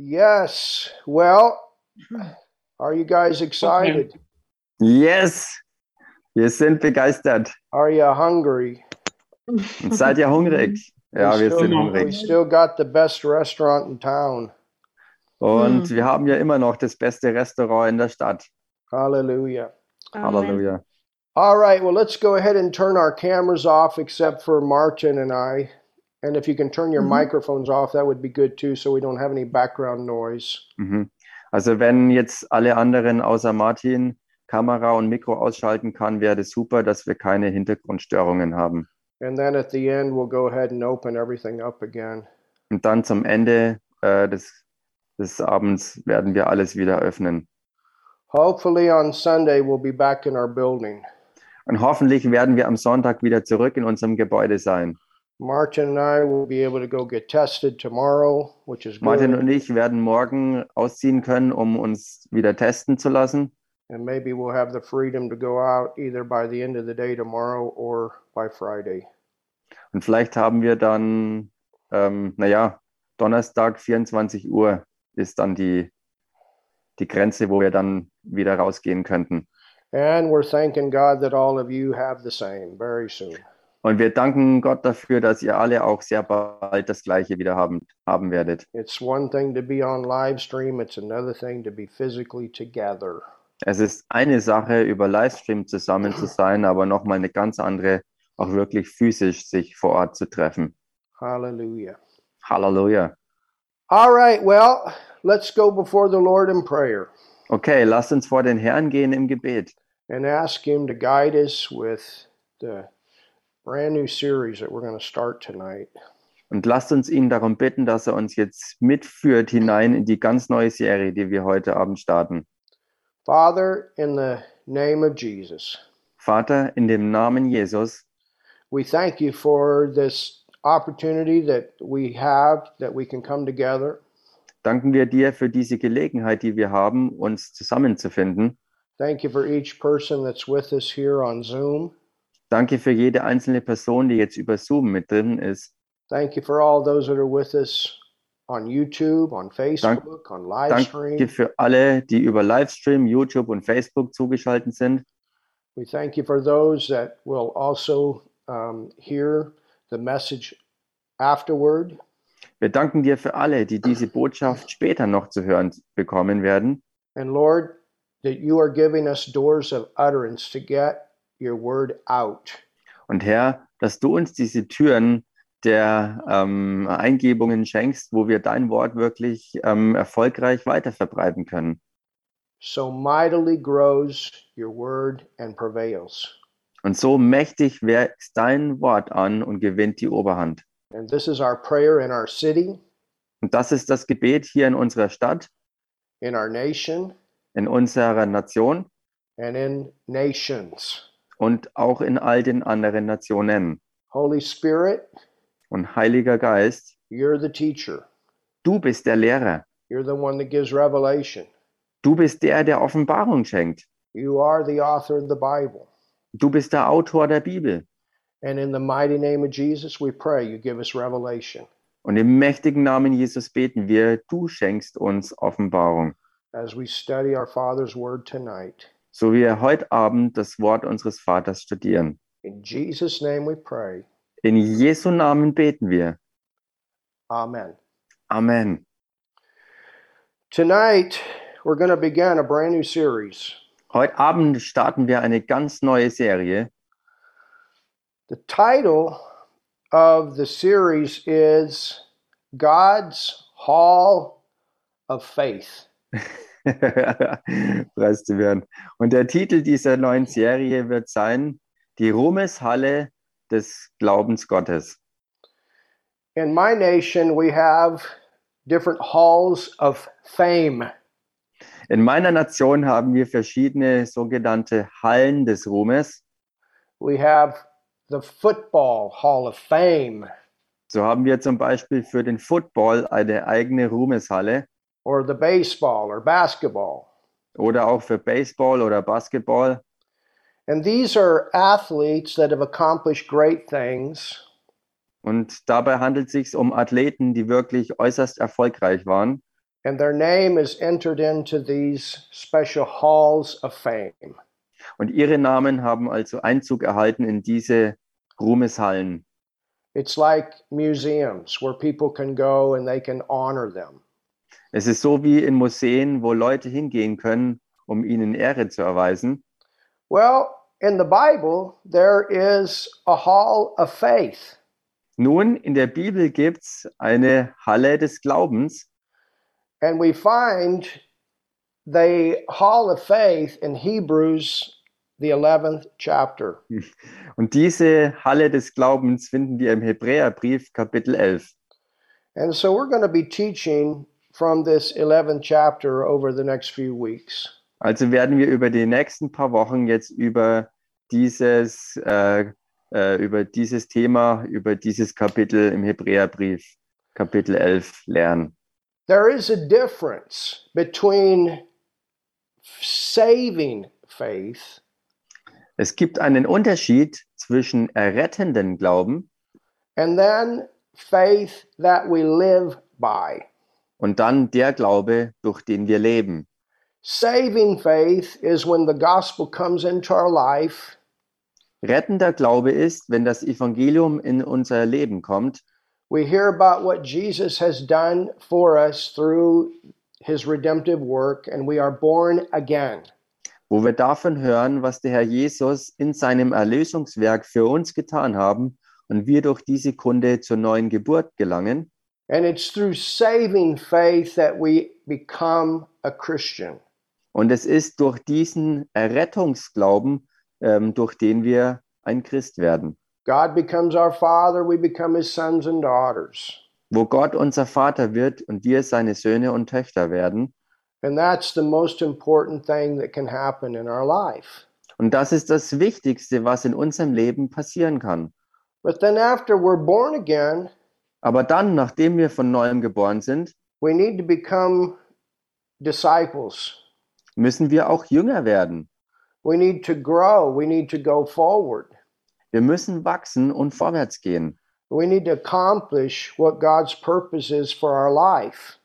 Yes. Well, hmm. are you guys excited? Yes, wir sind begeistert. Are you hungry? Und seid ihr hungrig? Ja, we wir still, sind we still got the best restaurant in town. Und hmm. wir haben ja immer noch das beste Restaurant in der Stadt. Hallelujah. Halleluja. All right, well, let's go ahead and turn our cameras off except for Martin and I. And if you can turn your microphones off, that would be good too, so we don't have any background noise. Mhm. Also wenn jetzt alle anderen außer Martin Kamera und Mikro ausschalten kann, wäre das super, dass wir keine Hintergrundstörungen haben. And then at the end, we'll go ahead and open everything up again. Und dann zum Ende äh, des, des Abends werden wir alles wieder öffnen. Hopefully, on Sunday, we'll be back in our building. Und hoffentlich werden wir am Sonntag wieder zurück in unserem Gebäude sein. Martin and I will be able to go get tested tomorrow, which is Martin good. und ich werden morgen ausziehen können, um uns wieder testen zu lassen. And maybe we'll have the freedom to go out either by the end of the day tomorrow or by Friday. Und vielleicht haben wir dann, ähm, naja, Donnerstag 24 Uhr ist dann die, die Grenze, wo wir dann wieder rausgehen könnten. And we're thanking God that all of you have the same very soon. Und wir danken Gott dafür, dass ihr alle auch sehr bald das Gleiche wieder haben, haben werdet. It's one thing to be on live stream, it's another thing to be physically together. Es ist eine Sache, über Livestream zusammen zu sein, aber nochmal eine ganz andere, auch wirklich physisch sich vor Ort zu treffen. Hallelujah. Halleluja. All right, well, let's go before the Lord in prayer Okay, lasst uns vor den Herrn gehen im Gebet and ask Him to guide us with the brand new series that we're going to start tonight. und lasst uns ihn darum bitten, dass er uns jetzt mitführt hinein in die ganz neue Serie, die wir heute Abend starten. Father, in the name of Jesus, Vater, in dem Namen Jesus, we thank you for this opportunity that we have that we can come together. danken wir dir für diese Gelegenheit, die wir haben, uns zusammenzufinden. Thank you for each person that's with us here on Zoom. Danke für jede einzelne Person, die jetzt über Zoom mit drin ist. Thank you for all those that are with us on YouTube, on Facebook, on live Danke für alle, die über Livestream, YouTube und Facebook zugeschaltet sind. We thank you for those that will also um, hear the message afterward. Wir danken dir für alle, die diese Botschaft später noch zu hören bekommen werden. And Lord, that you are giving us doors of utterance to get your word out. Und Herr, dass du uns diese Türen der ähm, Eingebungen schenkst, wo wir dein Wort wirklich ähm, erfolgreich weiterverbreiten können. So mightily grows your word and prevails. Und so mächtig wächst dein Wort an und gewinnt die Oberhand. And this is our prayer in our city, Und das ist das Gebet hier in unserer Stadt, in our nation, in unserer Nation and in nations. Und auch in all den anderen Nationen. Holy Spirit, Und Heiliger Geist, you're the teacher. du bist der Lehrer. You're the one that gives revelation. Du bist der, der Offenbarung schenkt. You are the author of the Bible. Du bist der Autor der Bibel. And in the mighty name of Jesus, we pray you give us revelation Und im mächtigen Namen Jesus beten wir, du schenkst uns Offenbarung. as we study our Father's Word tonight. So wie wir heute Abend das Wort unseres Vaters studieren. In Jesus' name we pray. In Jesu Namen beten wir. Amen. Amen. Tonight, we're going to begin a brand new series. Heute Abend starten wir eine ganz neue Serie. The title of the series is God's Hall of Faith. Preis zu werden. Und der Titel dieser neuen Serie wird sein, die Ruhmeshalle des Glaubens Gottes. In my nation, we have different halls of fame. In meiner Nation haben wir verschiedene sogenannte Hallen des Ruhmes. We have the Football Hall of Fame So haben wir zum Beispiel für den Football eine eigene Ruhmeshalle or the baseball or basketball. oder auch für Baseball oder Basketball. And these are athletes that have accomplished great things Und dabei handelt es sich um Athleten, die wirklich äußerst erfolgreich waren and their name is entered into these special halls of fame. Und ihre Namen haben also Einzug erhalten in diese Ruhmeshallen. It's like museums where people can go and they can honor them. Es ist so wie in Museen, wo Leute hingehen können, um ihnen Ehre zu erweisen. Well, in the Bible, there is a hall of faith. Nun, in der Bibel gibt's eine Halle des Glaubens And we find the hall of faith in Hebrews, the 11th chapter. und diese Halle des Glaubens finden wir im Hebräerbrief Kapitel 11. And so we're going to be teaching from this 11th chapter over the next few weeks. Also werden wir über die nächsten paar Wochen jetzt über dieses, äh, äh, über dieses Thema, über dieses Kapitel im Hebräerbrief, Kapitel 11 lernen. There is a difference between saving faith Es gibt einen Unterschied zwischen errettenden Glauben and then faith that we live by. Und dann der Glaube, durch den wir leben. Saving faith is when the gospel comes into our life Rettender Glaube ist, wenn das Evangelium in unser Leben kommt We hear about what Jesus has done for us through his redemptive work, and we are born again. wo wir davon hören, was der Herr Jesus in seinem Erlösungswerk für uns getan haben und wir durch diese Kunde zur neuen Geburt gelangen. And it's through saving faith that we become a Christian. Und es ist durch diesen Errettungsglauben, ähm, durch den wir ein Christ werden, God becomes our Father, we become his sons and daughters. wo Gott unser Vater wird und wir seine Söhne und Töchter werden. And that's the most important thing that can happen in our life. Und das ist das Wichtigste, was in unserem Leben passieren kann. But then, after we're born again, Aber dann, nachdem wir von neuem geboren sind, we need to become disciples. müssen wir auch Jünger werden. We need to grow. We need to go forward. Wir müssen wachsen und vorwärts gehen. We need to accomplish what God's purpose is for our life.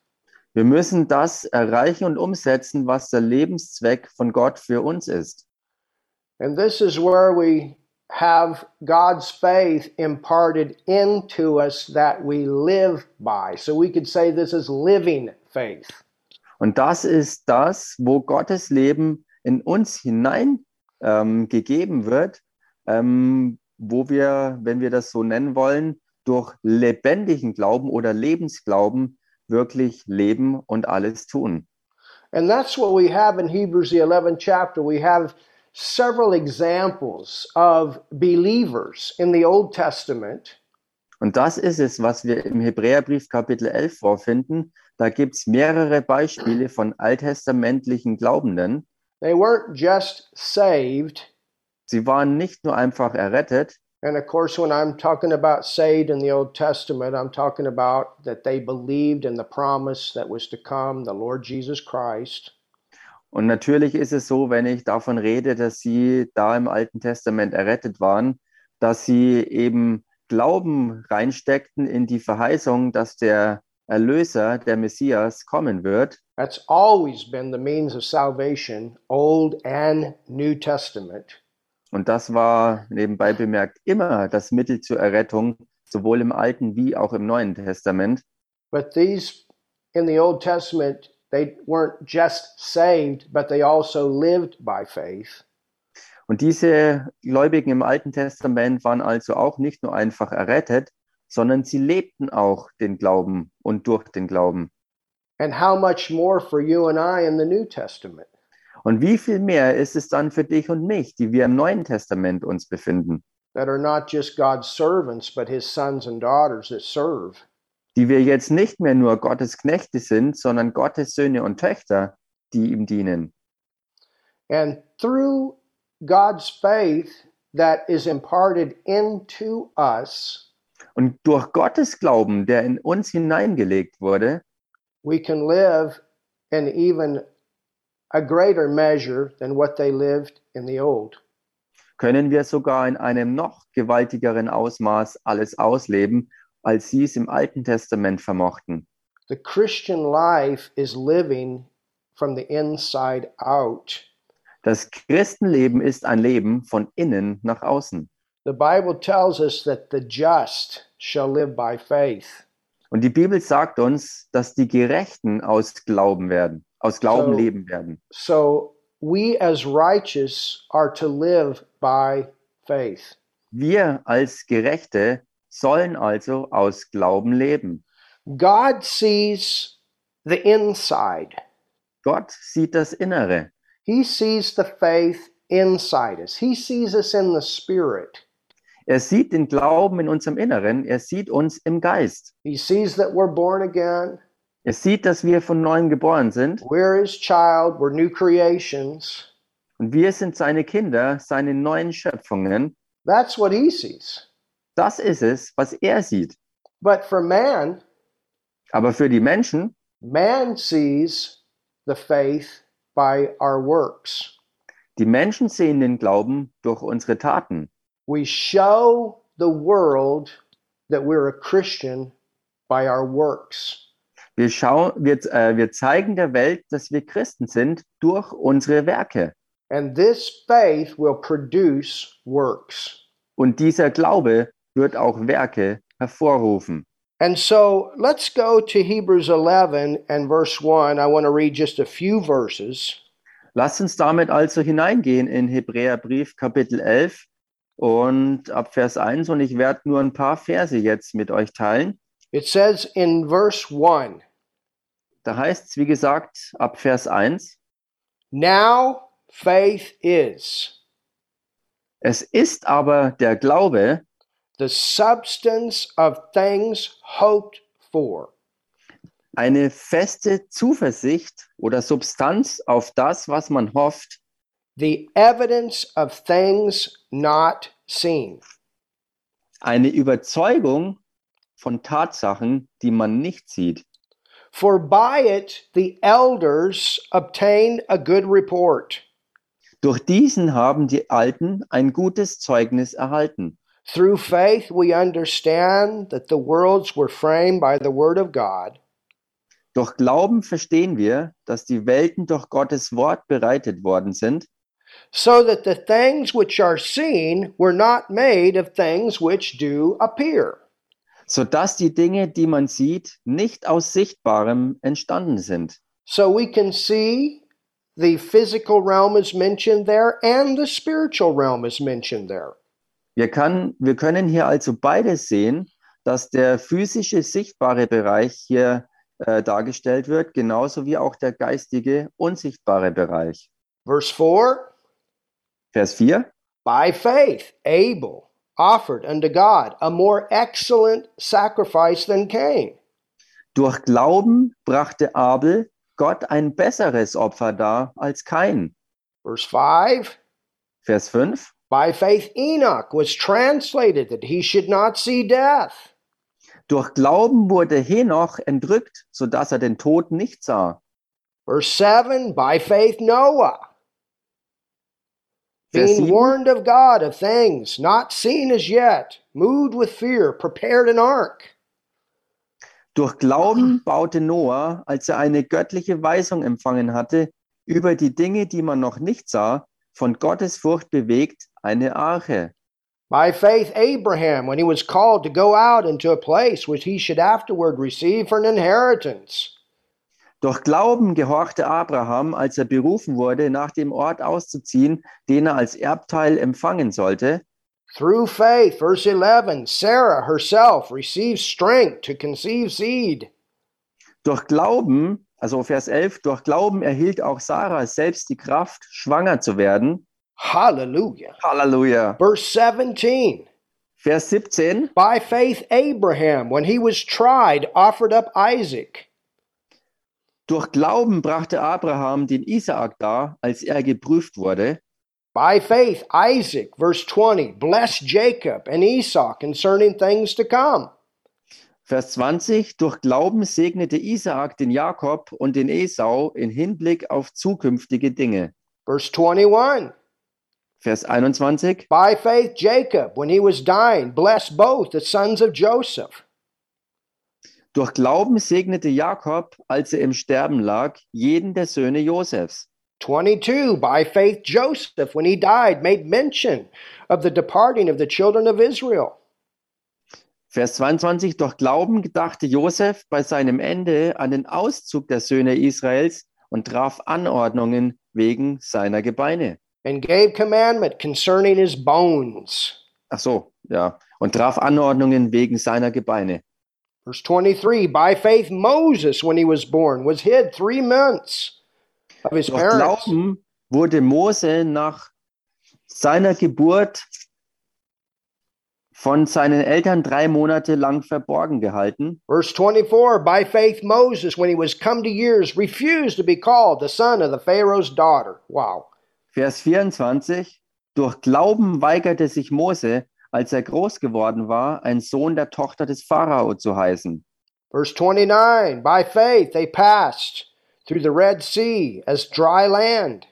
Wir müssen das erreichen und umsetzen, was der Lebenszweck von Gott für uns ist. And this is where we have God's faith imparted into us that we live by. So we could say this is living faith. Und das ist das, wo Gottes Leben in uns hinein ähm, gegeben wird, ähm, wo wir, wenn wir das so nennen wollen, durch lebendigen Glauben oder Lebensglauben wirklich leben und alles tun. And that's what we have in Hebrews, the 11th chapter. We have several examples of believers in the Old Testament Und das ist es, was wir im Hebräerbrief Kapitel 11 vorfinden. Da gibt es mehrere Beispiele von alttestamentlichen Glaubenden. They weren't just saved. Sie waren nicht nur einfach errettet, And of course, when I'm talking about saved in the Old Testament, I'm talking about that they believed in the promise that was to come, the Lord Jesus Christ. Und natürlich ist es so, wenn ich davon rede, dass sie da im Alten Testament errettet waren, dass sie eben Glauben reinsteckten in die Verheißung, dass der Erlöser, der Messias, kommen wird. That's always been the means of salvation, Old and New Testament. Und das war nebenbei bemerkt immer das Mittel zur Errettung, sowohl im Alten wie auch im Neuen Testament. But these in the Old Testament, they weren't just saved, but they also lived by faith. Und diese Gläubigen im Alten Testament waren also auch nicht nur einfach errettet, sondern sie lebten auch den Glauben und durch den Glauben. And how much more for you and I in the New Testament? Und wie viel mehr ist es dann für dich und mich, die wir im Neuen Testament uns befinden, that are not just God's servants, but his sons and daughters that serve. Die wir jetzt nicht mehr nur Gottes Knechte sind, sondern Gottes Söhne und Töchter, die ihm dienen. And through God's faith that is imparted into us, Und durch Gottes Glauben, der in uns hineingelegt wurde, we can live in even a greater measure than what they lived in the old. können wir sogar in einem noch gewaltigeren Ausmaß alles ausleben, als sie es im Alten Testament vermochten. The Christian life is living from the inside out. Das Christenleben ist ein Leben von innen nach außen. The Bible tells us that the just shall live by faith. Und die Bibel sagt uns, dass die Gerechten aus Glauben werden, aus Glauben So- leben werden. So we as righteous are to live by faith. Wir als Gerechte sollen also aus Glauben leben. God sees the inside. Gott sieht das Innere. He sees the faith inside us. He sees us in the spirit. Er sieht den Glauben in unserem Inneren. Er sieht uns im Geist. He sees that we're born again. Er sieht, dass wir von neuem geboren sind. We're his child. We're new creations. Und wir sind seine Kinder, seine neuen Schöpfungen. That's what he sees. Das ist es, was er sieht. But for man, Aber für die Menschen, man sees the faith by our works. die Menschen sehen den Glauben durch unsere Taten. We show the world that we're a Christian by our works. Wir, schauen, wir, äh, wir zeigen der Welt, dass wir Christen sind durch unsere Werke. And this faith will produce works. Und dieser Glaube wird auch Werke hervorrufen. And so let's go to Hebrews 11 and verse 1. I want to read just a few verses. Lasst uns damit also hineingehen in Hebräerbrief Kapitel 11 und ab Vers 1 und ich werde nur ein paar Verse jetzt mit euch teilen. It says in verse 1 Da heißt es, wie gesagt, ab Vers 1, Now faith is es ist aber der Glaube the substance of things hoped for, eine feste Zuversicht oder Substanz auf das, was man hofft, the evidence of things not seen. eine Überzeugung von Tatsachen, die man nicht sieht. For by it the elders obtained a good report. Durch diesen haben die Alten ein gutes Zeugnis erhalten. Through faith we understand that the worlds were framed by the word of God, Durch Glauben verstehen wir, dass die Welten durch Gottes Wort bereitet worden sind, so that the things which are seen were not made of things which do appear. sodass die Dinge, die man sieht, nicht aus Sichtbarem entstanden sind. So we can see the physical realm is mentioned there and the spiritual realm is mentioned there. Wir, kann, wir können hier also beides sehen, dass der physische, sichtbare Bereich hier äh, dargestellt wird, genauso wie auch der geistige, unsichtbare Bereich. Verse 4 Vers 4. By faith, Abel offered unto God a more excellent sacrifice than Cain. Durch Glauben brachte Abel Gott ein besseres Opfer dar als Kain. Verse 5 Vers 5. By faith, Enoch was translated that he should not see death. Durch Glauben wurde Henoch entrückt, sodass er den Tod nicht sah. Verse 7 By faith, Noah, being 7. warned of God of things not seen as yet, moved with fear, prepared an ark. Durch Glauben baute Noah, als er eine göttliche Weisung empfangen hatte, über die Dinge, die man noch nicht sah, von Gottes Furcht bewegt, eine Arche. By faith, Abraham, when he was called to go out into a place which he should afterward receive for an inheritance. Durch Glauben gehorchte Abraham, als er berufen wurde, nach dem Ort auszuziehen, den er als Erbteil empfangen sollte. Through faith, verse 11, Sarah herself received strength to conceive seed. Durch Glauben, also Vers 11, durch Glauben erhielt auch Sarah selbst die Kraft, schwanger zu werden. Hallelujah. Halleluja. Verse 17, Vers 17. by faith, Abraham, when he was tried, offered up Isaac. Durch Glauben brachte Abraham den Isaak dar, als er geprüft wurde. By faith, Isaac, verse 20, blessed Jacob and Esau concerning things to come. Vers 20. Durch Glauben segnete Isaak den Jakob und den Esau in Hinblick auf zukünftige Dinge. Verse 21, Vers 21. by faith, Jacob, when he was dying, blessed both the sons of Joseph. Durch Glauben segnete Jakob, als er im Sterben lag, jeden der Söhne Josefs. 22, by faith, Joseph, when he died, made mention of the departing of the children of Israel. Vers 22, durch Glauben gedachte Josef bei seinem Ende an den Auszug der Söhne Israels und traf Anordnungen wegen seiner Gebeine. And gave commandment concerning his bones. Ach so, ja. Und traf Anordnungen wegen seiner Gebeine. Verse 23 By faith, Moses, when he was born, was hid three months of his Durch parents. Glauben wurde Mose nach seiner Geburt von seinen Eltern drei Monate lang verborgen gehalten. Verse 24 By faith, Moses, when he was come to years, refused to be called the son of the Pharaoh's daughter. Wow. Vers 24. Durch Glauben weigerte sich Mose, als er groß geworden war, ein Sohn der Tochter des Pharao zu heißen. Verse 29 By faith, they passed through the Red Sea as dry land.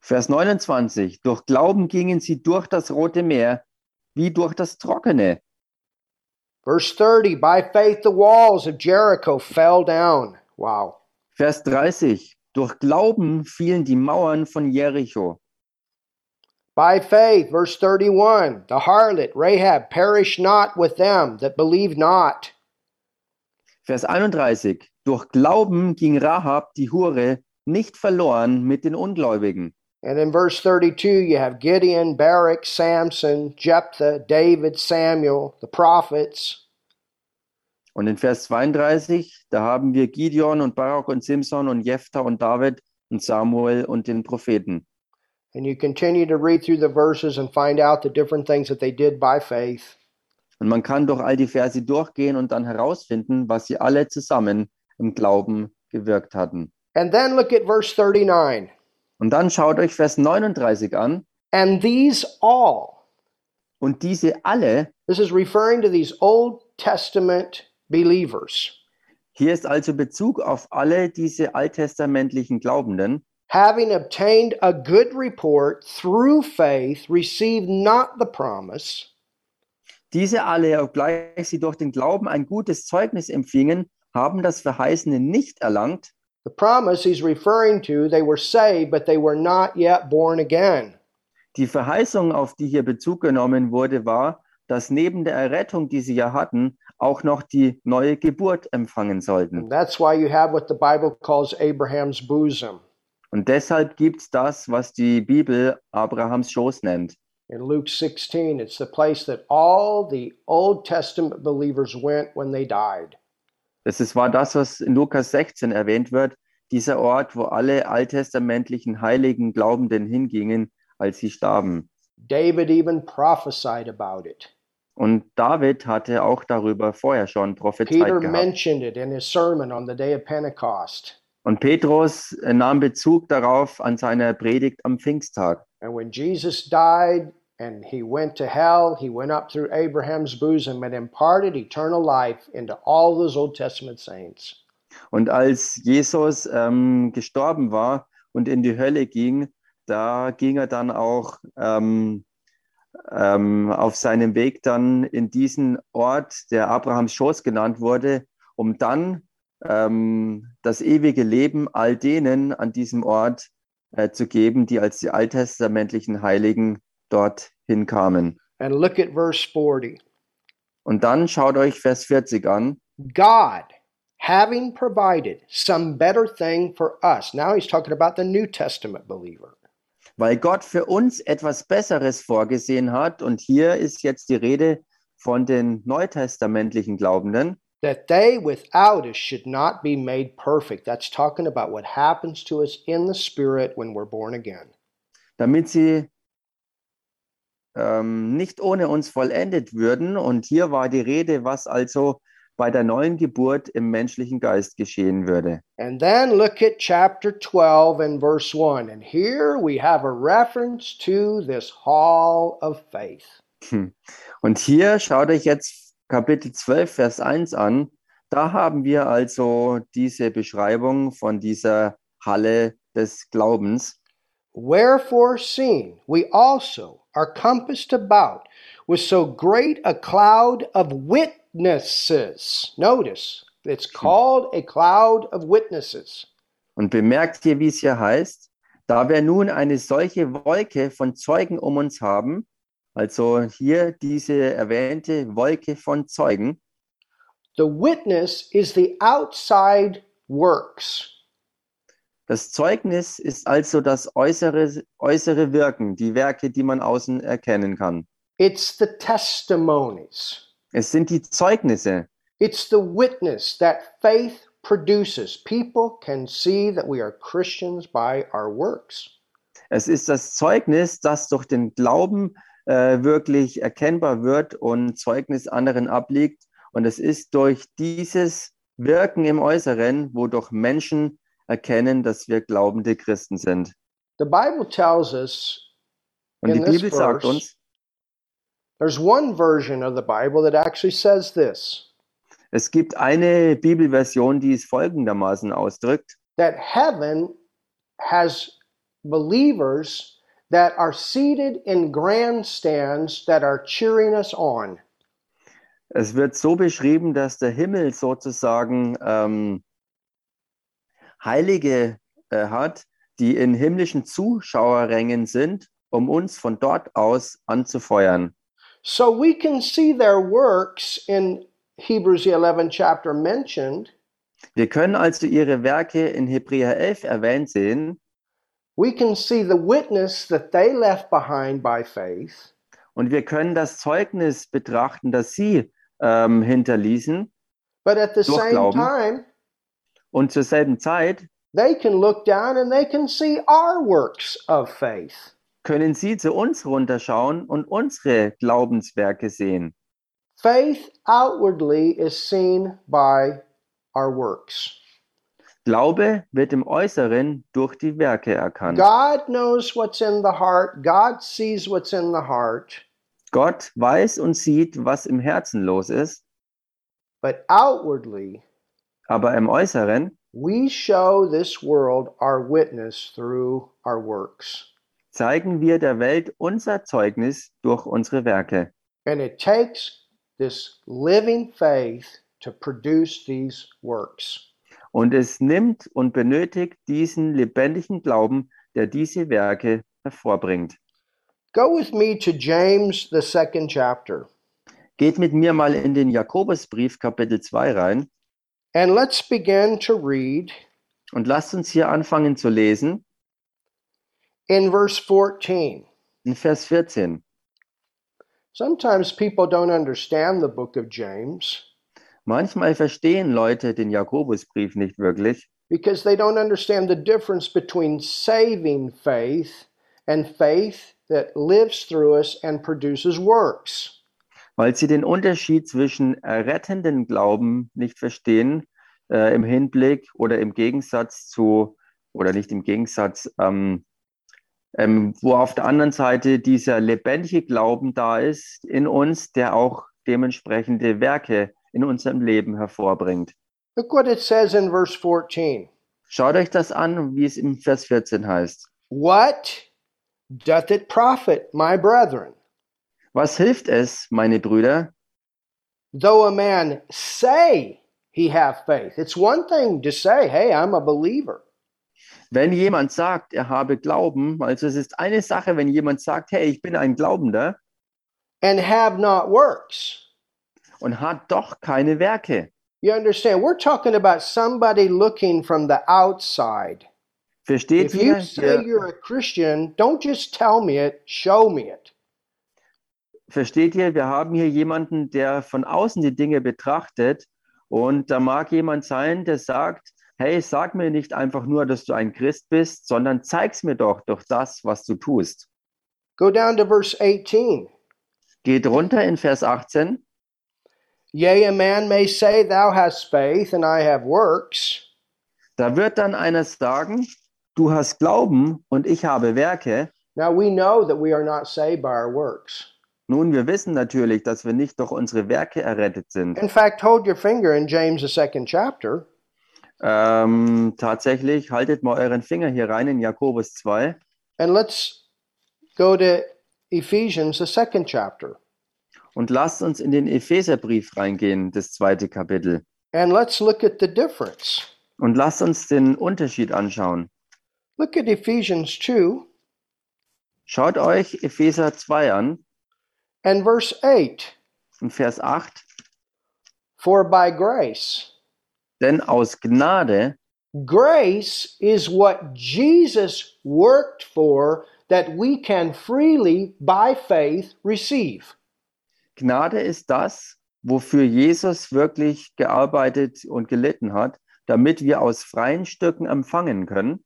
Vers 29. Durch Glauben gingen sie durch das Rote Meer wie durch das Trockene. Verse 30 By faith, the walls of Jericho fell down. Wow. Vers 30. Durch Glauben fielen die Mauern von Jericho. By faith, verse 31, the harlot Rahab perished not with them that believed not. Vers 31. Durch Glauben ging Rahab, die Hure, nicht verloren mit den Ungläubigen. And in verse 32, you have Gideon, Barak, Samson, Jephthah, David, Samuel, the prophets. Und in Vers 32, da haben wir Gideon und Barak und Simson und Jephthah und David und Samuel und den Propheten. And you continue to read through the verses and find out the different things that they did by faith. Und man kann durch all die Verse durchgehen und dann herausfinden, was sie alle zusammen im Glauben gewirkt hatten. And then look at verse 39. Und dann schaut euch Vers 39 an. And these all, Und diese alle, this is referring to these Old Testament believers, hier ist also Bezug auf alle diese alttestamentlichen Glaubenden, having obtained a good report through faith, received not the promise, diese alle, obgleich sie durch den Glauben ein gutes Zeugnis empfingen, haben das Verheißene nicht erlangt, The promise he's referring to, they were saved, but they were not yet born again. Die Verheißung, auf die hier Bezug genommen wurde, war, dass neben der Errettung, die sie ja hatten, auch noch die neue Geburt empfangen sollten. And that's why you have what the Bible calls Abraham's bosom. Und deshalb gibt es das, was die Bibel Abrahams Schoß nennt. In Luke 16, it's the place that all the Old Testament believers went when they died. Das ist, war das, was in Lukas 16 erwähnt wird, dieser Ort, wo alle alttestamentlichen heiligen Glaubenden hingingen, als sie starben. David even prophesied about it. Und David hatte auch darüber vorher schon prophezeit Peter gehabt. mentioned it in his sermon on the day of Pentecost. Und Petrus äh, nahm Bezug darauf an seiner Predigt am Pfingsttag. And when Jesus died and he went to hell, he went up through Abraham's bosom and imparted eternal life into all those Old Testament saints. Und als Jesus ähm, gestorben war und in die Hölle ging, da ging er dann auch ähm, ähm, auf seinem Weg dann in diesen Ort, der Abrahams Schoß genannt wurde, um dann ähm, das ewige Leben all denen an diesem Ort äh, zu geben, die als die alttestamentlichen Heiligen dort hinkamen. And look at verse 40. Und dann schaut euch Vers 40 an. God, having provided some better thing for us. Now he's talking about the New Testament believer. Weil Gott für uns etwas Besseres vorgesehen hat. Und hier ist jetzt die Rede von den neutestamentlichen Glaubenden, That they without us should not be made perfect. That's talking about what happens to us in the Spirit when we're born again. damit sie ähm, nicht ohne uns vollendet würden. Und hier war die Rede, was also bei der neuen Geburt im menschlichen Geist geschehen würde. And then look at chapter 12 and verse 1. And here we have a reference to this hall of faith. Und hier schaut euch jetzt Kapitel 12, Vers 1 an. Da haben wir also diese Beschreibung von dieser Halle des Glaubens. Wherefore, seeing we also are compassed about with so great a cloud of witnesses. Notice, it's called a cloud of witnesses. Und bemerkt ihr, wie es hier heißt, da wir nun eine solche Wolke von Zeugen um uns haben, also hier diese erwähnte Wolke von Zeugen, The witness is the outside works. das Zeugnis ist also das äußere, äußere Wirken, die Werke, die man außen erkennen kann. It's the testimonies. Es sind die Zeugnisse, It's the witness that faith produces. People can see that we are Christians by our works. es ist das Zeugnis, das durch den Glauben äh, wirklich erkennbar wird und Zeugnis anderen abliegt. Und es ist durch dieses Wirken im Äußeren, wodurch Menschen erkennen, dass wir glaubende Christen sind. The Bible tells us Und die Bibel sagt verse- uns, there's one version of the Bible that actually says this es gibt eine Bibelversion, die es folgendermaßen ausdrückt. that heaven has believers that are seated in grandstands that are cheering us on. Es wird so beschrieben, dass der Himmel sozusagen ähm, Heilige äh, hat, die in himmlischen Zuschauerrängen sind, um uns von dort aus anzufeuern. So we can see their works in Hebrews the 11th chapter mentioned. Wir können also ihre Werke in Hebräer 11 erwähnt sehen We can see the witness that they left behind by faith. und wir können das Zeugnis betrachten, das sie ähm, hinterließen. But at the same Glauben. time, Und zur selben Zeit they can look down and they can see our works of faith. Können sie zu uns runterschauen und unsere Glaubenswerke sehen. Faith outwardly is seen by our works. Glaube wird im Äußeren durch die Werke erkannt. God knows what's in the heart, God sees what's in the heart, Gott weiß und sieht, was im Herzen los ist, but outwardly, aber im Äußeren we show this world our witness through our works. Zeigen wir der Welt unser Zeugnis durch unsere Werke. And it takes this living faith to produce these works. Und es nimmt und benötigt diesen lebendigen Glauben, der diese Werke hervorbringt. Go with me to James, the second chapter, Geht mit mir mal in den Jakobusbrief Kapitel 2 rein and let's begin to read und lasst uns hier anfangen zu lesen in verse 14. in Vers 14. Sometimes people don't understand the book of James Manchmal verstehen Leute den Jakobusbrief nicht wirklich, because they don't understand the difference between saving faith and faith that lives through us and produces works. weil sie den Unterschied zwischen errettenden Glauben nicht verstehen äh, im Hinblick oder im Gegensatz zu, oder nicht im Gegensatz, ähm, ähm, wo auf der anderen Seite dieser lebendige Glauben da ist in uns, der auch dementsprechende Werke in unserem Leben hervorbringt. Look what it says in verse 14. Schaut euch das an, wie es im Vers 14 heißt. What doth it profit, my brethren, Was hilft es, meine Brüder, though a man say he have faith? It's one thing to say, hey, I'm a believer. Wenn jemand sagt, er habe Glauben? Also es ist eine Sache, wenn jemand sagt, hey, ich bin ein Glaubender and have not works. und hat doch keine Werke. You understand? We're talking about somebody looking from the outside. Versteht If you ihr? say Wir, you're a Christian, don't just tell me it, show me it. versteht ihr? Wir haben hier jemanden, der von außen die Dinge betrachtet und da mag jemand sein, der sagt, hey, sag mir nicht einfach nur, dass du ein Christ bist, sondern zeig's mir doch durch das, was du tust. Go down to verse 18. Geht runter in Vers 18. Yea, a man may say, Thou hast faith, and I have works. Da wird dann einer sagen, du hast Glauben und ich habe Werke. Now we know that we are not saved by our works. Nun, wir wissen natürlich, dass wir nicht durch unsere Werke errettet sind. In fact, hold your finger in James, the second chapter, Ähm, tatsächlich, haltet mal euren Finger hier rein in Jakobus 2 and let's go to Ephesians, the second chapter. Und lasst uns in den Epheserbrief reingehen, das zweite Kapitel. And let's look at the difference. Und lasst uns den Unterschied anschauen. Look at Ephesians 2 Schaut euch Epheser 2 an, and verse 8. in Vers 8. For by grace, Denn aus Gnade, grace is what Jesus worked for that we can freely, by faith, receive. Gnade ist das, wofür Jesus wirklich gearbeitet und gelitten hat, damit wir aus freien Stücken empfangen können.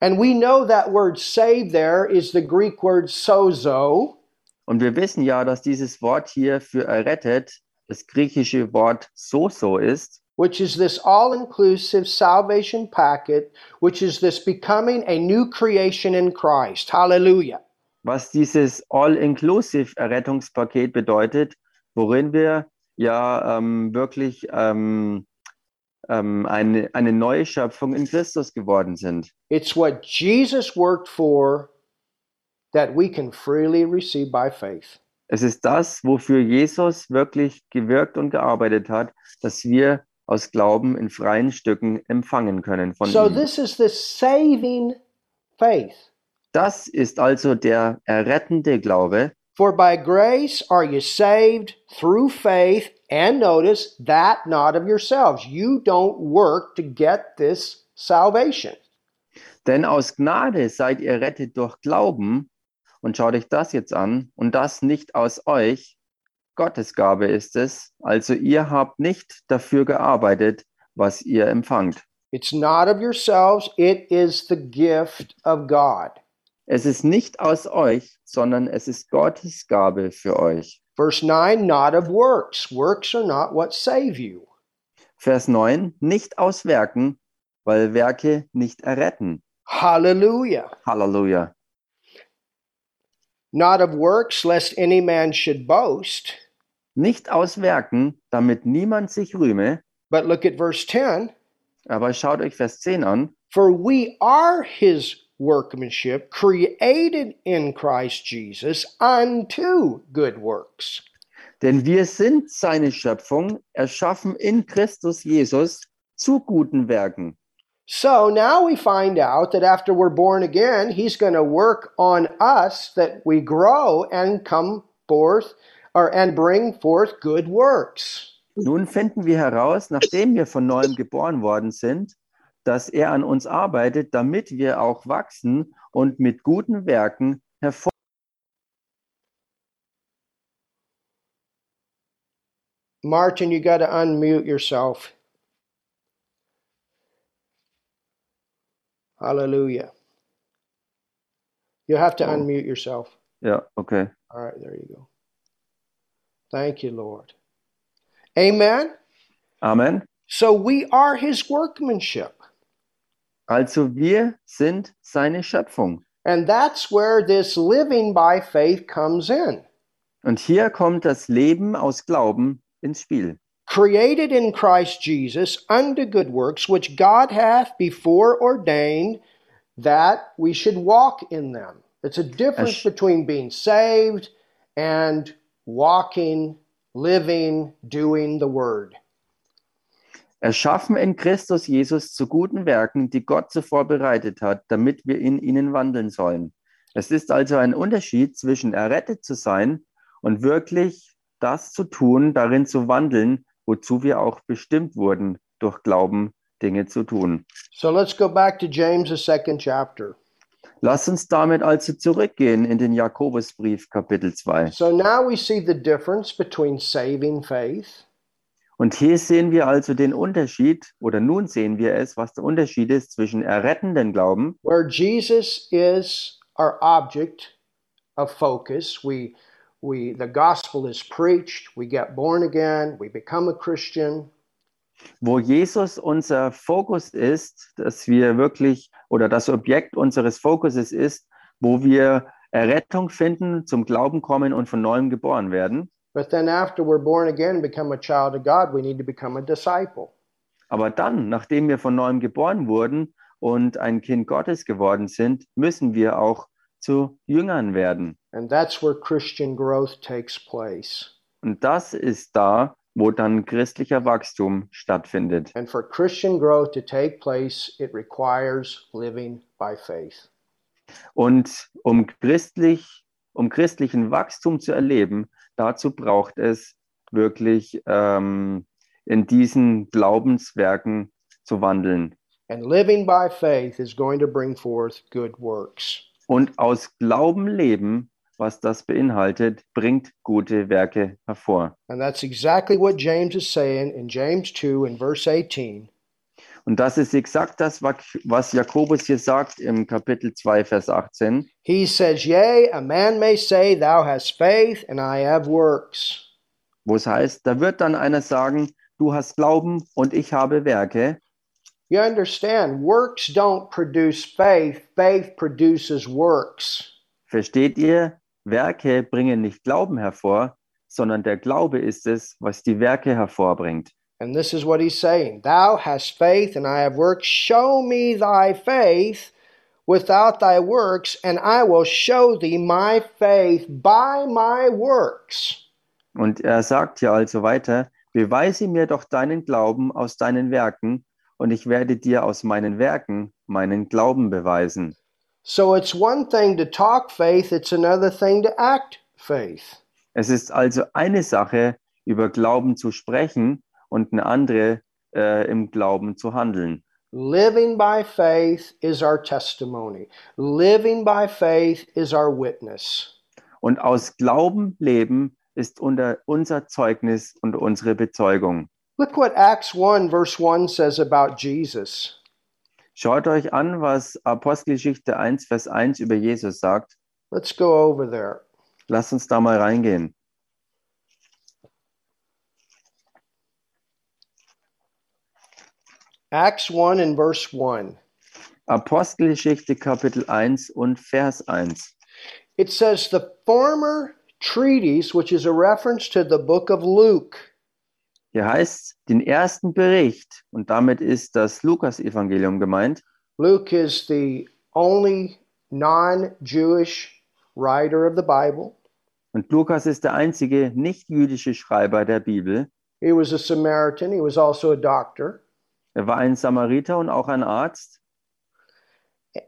And we know that word save there is the Greek word sozo, Und wir wissen ja, dass dieses Wort hier für errettet das griechische Wort soso ist, which is this all inclusive salvation packet, which is this becoming a new creation in Christ. Hallelujah. was dieses All-Inclusive Errettungspaket bedeutet, worin wir ja ähm, wirklich ähm, ähm, eine, eine neue Schöpfung in Christus geworden sind. It's what Jesus worked for that we can freely receive by faith. Es ist das, wofür Jesus wirklich gewirkt und gearbeitet hat, dass wir aus Glauben in freien Stücken empfangen können von So ihm. this is the saving faith. Das ist also der errettende Glaube, For by grace are you saved through faith, and notice that not of yourselves. You don't work to get this salvation. Denn aus Gnade seid ihr rettet durch Glauben. Und schaut euch das jetzt an. Und das nicht aus euch. Gottes Gabe ist es. Also ihr habt nicht dafür gearbeitet, was ihr empfangt. It's not of yourselves, it is the gift of God. Es ist nicht aus euch, sondern es ist Gottes Gabe für euch. Verse 9, not of works. Works are not what save you. Vers 9. Nicht aus Werken, weil Werke nicht erretten. Hallelujah. Halleluja. Not of works, lest any man should boast. Nicht aus Werken, damit niemand sich rühme. But look at verse 10 Aber schaut euch Vers 10 an. For we are his workmanship, created in Christ Jesus unto good works. Denn wir sind seine Schöpfung, erschaffen in Christus Jesus zu guten Werken. So now we find out that after we're born again, he's going to work on us that we grow and come forth or and bring forth good works. Nun finden wir heraus, nachdem wir von neuem geboren worden sind, dass er an uns arbeitet, damit wir auch wachsen und mit guten Werken hervor. Martin, you got to unmute yourself. Hallelujah. You have to Oh. unmute yourself. Ja, okay. All right, there you go. Thank you, Lord. Amen. Amen. So we are his workmanship. Also wir sind seine Schöpfung. And that's where this living by faith comes in. Und hier kommt das Leben aus Glauben ins Spiel. Created in Christ Jesus unto good works, which God hath before ordained that we should walk in them. It's a difference Ash- between being saved and walking, living, doing the word. Erschaffen in Christus Jesus zu guten Werken, die Gott zuvor bereitet hat, damit wir in ihnen wandeln sollen. Es ist also ein Unterschied zwischen errettet zu sein und wirklich das zu tun, darin zu wandeln, wozu wir auch bestimmt wurden, durch Glauben Dinge zu tun. So let's go back to James, the second chapter. Lass uns damit also zurückgehen in den Jakobusbrief Kapitel 2. So now we see the difference between saving faith Und hier sehen wir also den Unterschied, oder nun sehen wir es, was der Unterschied ist zwischen errettenden Glauben, where Jesus is our object of focus. We we the gospel is preached, we get born again, we become a Christian, wo Jesus unser Fokus ist, dass wir wirklich oder das Objekt unseres Fokuses ist, wo wir Errettung finden, zum Glauben kommen und von neuem geboren werden. but then after we're born again and become a child of God, we need to become a disciple. Aber dann, nachdem wir von neuem geboren wurden und ein Kind Gottes geworden sind, müssen wir auch zu Jüngern werden. And that's where Christian growth takes place. Und das ist da, wo dann christlicher Wachstum stattfindet. And for Christian growth to take place, it requires living by faith. Und um christlich, um christlichen Wachstum zu erleben, dazu braucht es wirklich ähm, in diesen Glaubenswerken zu wandeln. And living by faith is going to bring forth good works. Und aus Glauben leben, was das beinhaltet, bringt gute Werke hervor. And that's exactly what James is saying in James 2 in verse 18. Und das ist exakt das, wa- was Jakobus hier sagt im Kapitel 2, Vers 18. He says, Yea, a man may say, Thou hast faith, and I have works. wo es heißt, da wird dann einer sagen, du hast Glauben und ich habe Werke. You understand, works don't produce faith, faith produces works. Versteht ihr? Werke bringen nicht Glauben hervor, sondern der Glaube ist es, was die Werke hervorbringt. And this is what he's saying Thou hast faith, and I have works. Show me thy faith without thy works, and I will show thee my faith by my works. Und er sagt hier also weiter, beweise mir doch deinen Glauben aus deinen Werken, und ich werde dir aus meinen Werken meinen Glauben beweisen. So it's one thing to talk faith, it's another thing to act faith. Es ist also eine Sache, über Glauben zu sprechen und eine andere, äh, im Glauben zu handeln. Living by faith is our testimony. Living by faith is our witness. Und aus Glauben leben ist unser Zeugnis und unsere Bezeugung. Look what Acts 1, verse 1 says about Jesus. Schaut euch an, was Apostelgeschichte 1, Vers 1 über Jesus sagt. Let's go over there. Lasst uns da mal reingehen. Acts 1 and verse 1. Apostelgeschichte Kapitel 1 und Vers 1. It says, The former treatise, which is a reference to the book of Luke, Hier heißt den ersten Bericht, und damit ist das Lukas-Evangelium gemeint. Luke is the only non Jewish writer of the Bible. Und Lukas ist der einzige nicht-jüdische Schreiber der Bibel. He was a Samaritan, he was also a doctor. Er war ein Samariter und auch ein Arzt.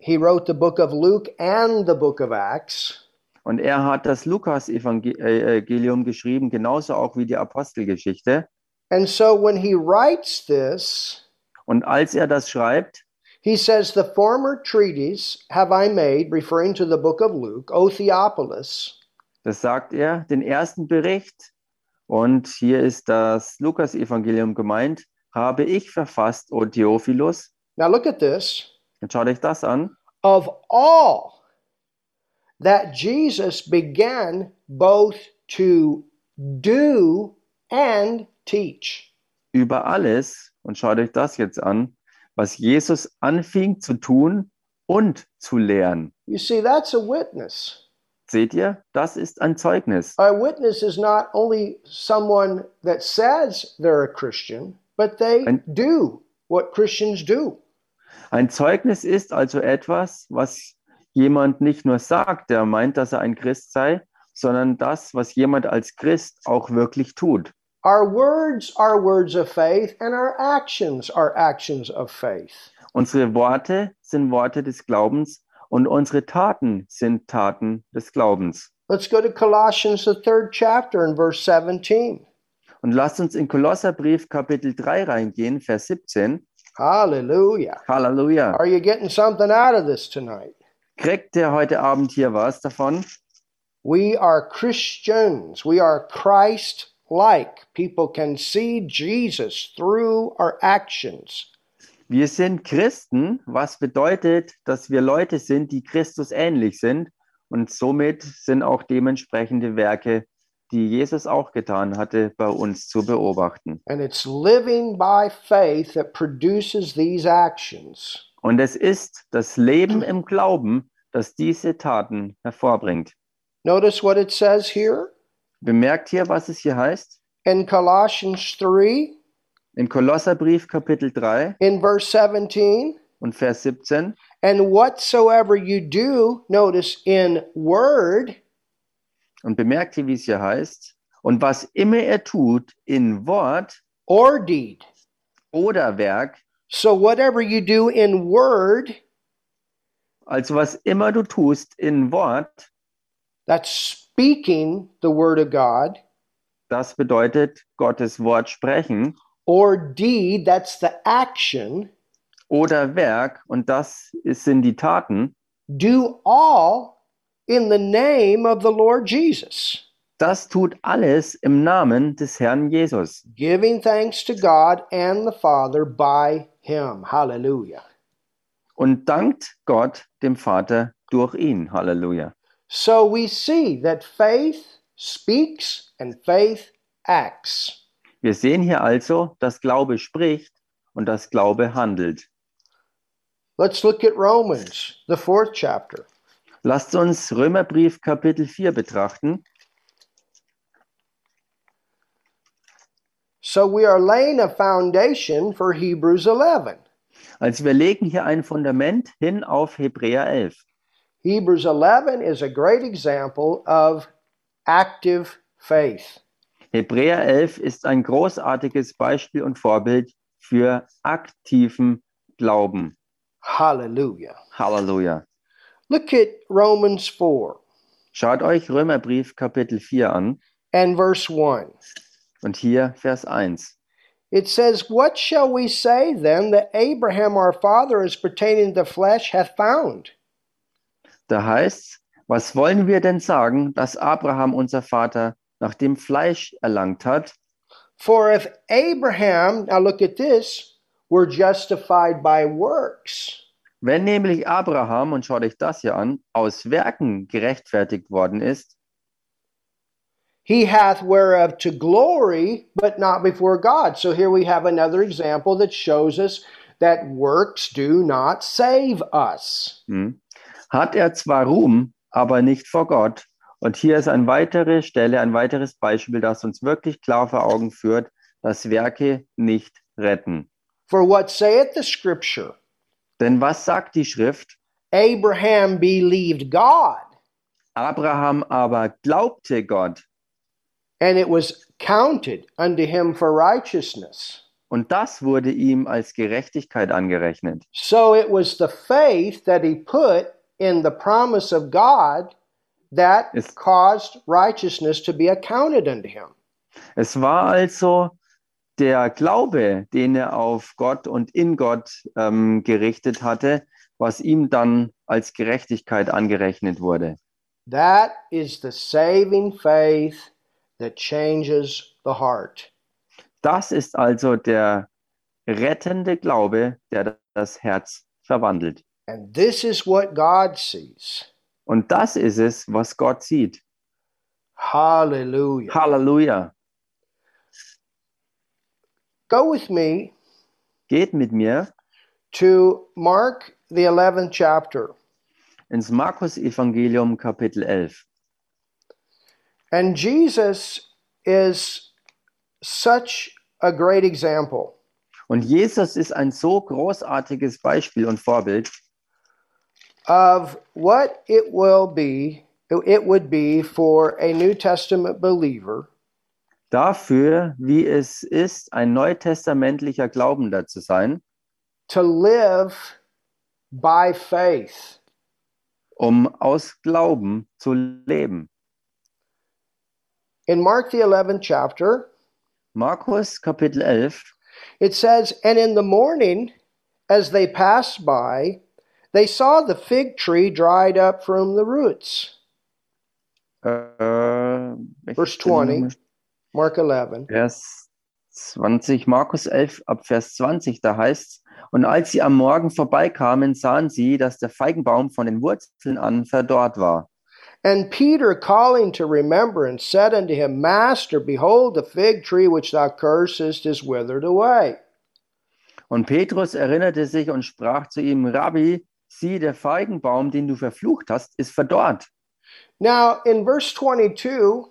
He wrote the book of Luke and the book of Acts. Und er hat das Lukas-Evangelium geschrieben, genauso auch wie die Apostelgeschichte. And so when he writes this, Und als er das schreibt, he says, The former treatise have I made, referring to the book of Luke, O Theophilus, das sagt er, den ersten Bericht, und hier ist das Lukas-Evangelium gemeint, habe ich verfasst, O Theophilus. Now look at this. Und schaut euch das an. Of all that Jesus began both to do and teach. Über alles, und schaut euch das jetzt an, was Jesus anfing zu tun und zu lehren. You see, that's a witness. Seht ihr? Das ist ein Zeugnis. A witness is not only someone that says they're a Christian, but they Ein- do what Christians do. Ein Zeugnis ist also etwas, was jemand nicht nur sagt, der meint, dass er ein Christ sei, sondern das, was jemand als Christ auch wirklich tut. Our words are words of faith, and our actions are actions of faith. Unsere Worte sind Worte des Glaubens und unsere Taten sind Taten des Glaubens. Let's go to Colossians, the third chapter, and verse 17. Und lasst uns in Kolosserbrief Kapitel 3 reingehen, Vers 17. Hallelujah. Halleluja. Are you getting something out of this tonight? Kriegt ihr heute Abend hier was davon? We are Christians. We are Christ like. People can see Jesus through our actions. Wir sind Christen, was bedeutet, dass wir Leute sind, die Christus ähnlich sind und somit sind auch dementsprechende Werke, die Jesus auch getan hatte, bei uns zu beobachten. And it's living by faith that produces these actions. Und es ist das Leben im Glauben, das diese Taten hervorbringt. Notice what it says here Bemerkt hier, was es hier heißt? in Colossians 3, Im Kolosserbrief Kapitel 3 in verse 17. und Vers 17. And whatsoever you do, notice in word Und bemerkt hier, wie es hier heißt. Und was immer er tut, in Wort or deed. oder Werk, So whatever you do in word, also was immer du tust in Wort, that's speaking the word of God, das bedeutet Gottes Wort sprechen or deed, that's the action, oder Werk, und das sind die Taten, do all in the name of the Lord Jesus, das tut alles im Namen des Herrn Jesus, giving thanks to God and the Father by him. Hallelujah. und dankt Gott, dem Vater, durch ihn. Halleluja. So we see that faith speaks and faith acts. Wir sehen hier also, dass Glaube spricht und dass Glaube handelt. Let's look at Romans, the fourth chapter. Lasst uns Römerbrief Kapitel 4 betrachten. So we are laying a foundation for Hebrews 11. Also wir legen hier ein Fundament hin auf Hebräer 11. Hebrews 11 is a great example of active faith. Hebräer 11 ist ein großartiges Beispiel und Vorbild für aktiven Glauben. Hallelujah. Halleluja. Look at Romans 4 Schaut euch Römerbrief Kapitel 4 an and verse 1. und hier Vers 1. It says, What shall we say then that Abraham our father, as pertaining to the flesh, hath found? Da heißt was wollen wir denn sagen, dass Abraham unser Vater nach dem Fleisch erlangt hat? For if Abraham, now look at this, were justified by works, Wenn nämlich Abraham, und schaut euch das hier an, aus Werken gerechtfertigt worden ist, he hath whereof to glory, but not before God. So here we have another example that shows us that works do not save us. hm, hat er zwar Ruhm, aber nicht vor Gott. Und hier ist eine weitere Stelle, ein weiteres Beispiel, das uns wirklich klar vor Augen führt, dass Werke nicht retten. For what saith the scripture? Denn was sagt die Schrift? Abraham believed God, Abraham aber glaubte Gott and it was counted unto him for righteousness. und das wurde ihm als Gerechtigkeit angerechnet. So it was the faith that he put in the promise of God that Yes. caused righteousness to be accounted unto him. Es war also der Glaube, den er auf Gott und in Gott ähm, gerichtet hatte, was ihm dann als Gerechtigkeit angerechnet wurde. That is the saving faith that changes the heart. Das ist also der rettende Glaube, der das Herz verwandelt. And this is what God sees. Und das ist es, was Gott sieht. Hallelujah. Halleluja. Go with me Geht mit mir to Mark, the 11th chapter. ins Markus-Evangelium, Kapitel 11. And Jesus is such a great example. Und Jesus ist ein so großartiges Beispiel und Vorbild, of what it will be it would be for a New Testament believer dafür, wie es ist, ein neutestamentlicher Glaubender zu sein, to live by faith. um aus Glauben zu leben. In Mark the 11th chapter, Markus Kapitel 11, it says, And in the morning, as they passed by, they saw the fig tree dried up from the roots. äh, Verse 20. Mark 11. Vers 20, Markus 11 ab Vers 20, da heißt und als sie am Morgen vorbeikamen, sahen sie, dass der Feigenbaum von den Wurzeln an verdorrt war. And Peter, calling to remembrance, said unto him, Master, behold, the fig tree which thou cursest is withered away. Und Petrus erinnerte sich und sprach zu ihm, Rabbi, sieh, der Feigenbaum, den du verflucht hast, ist verdorrt. Now, in verse 22,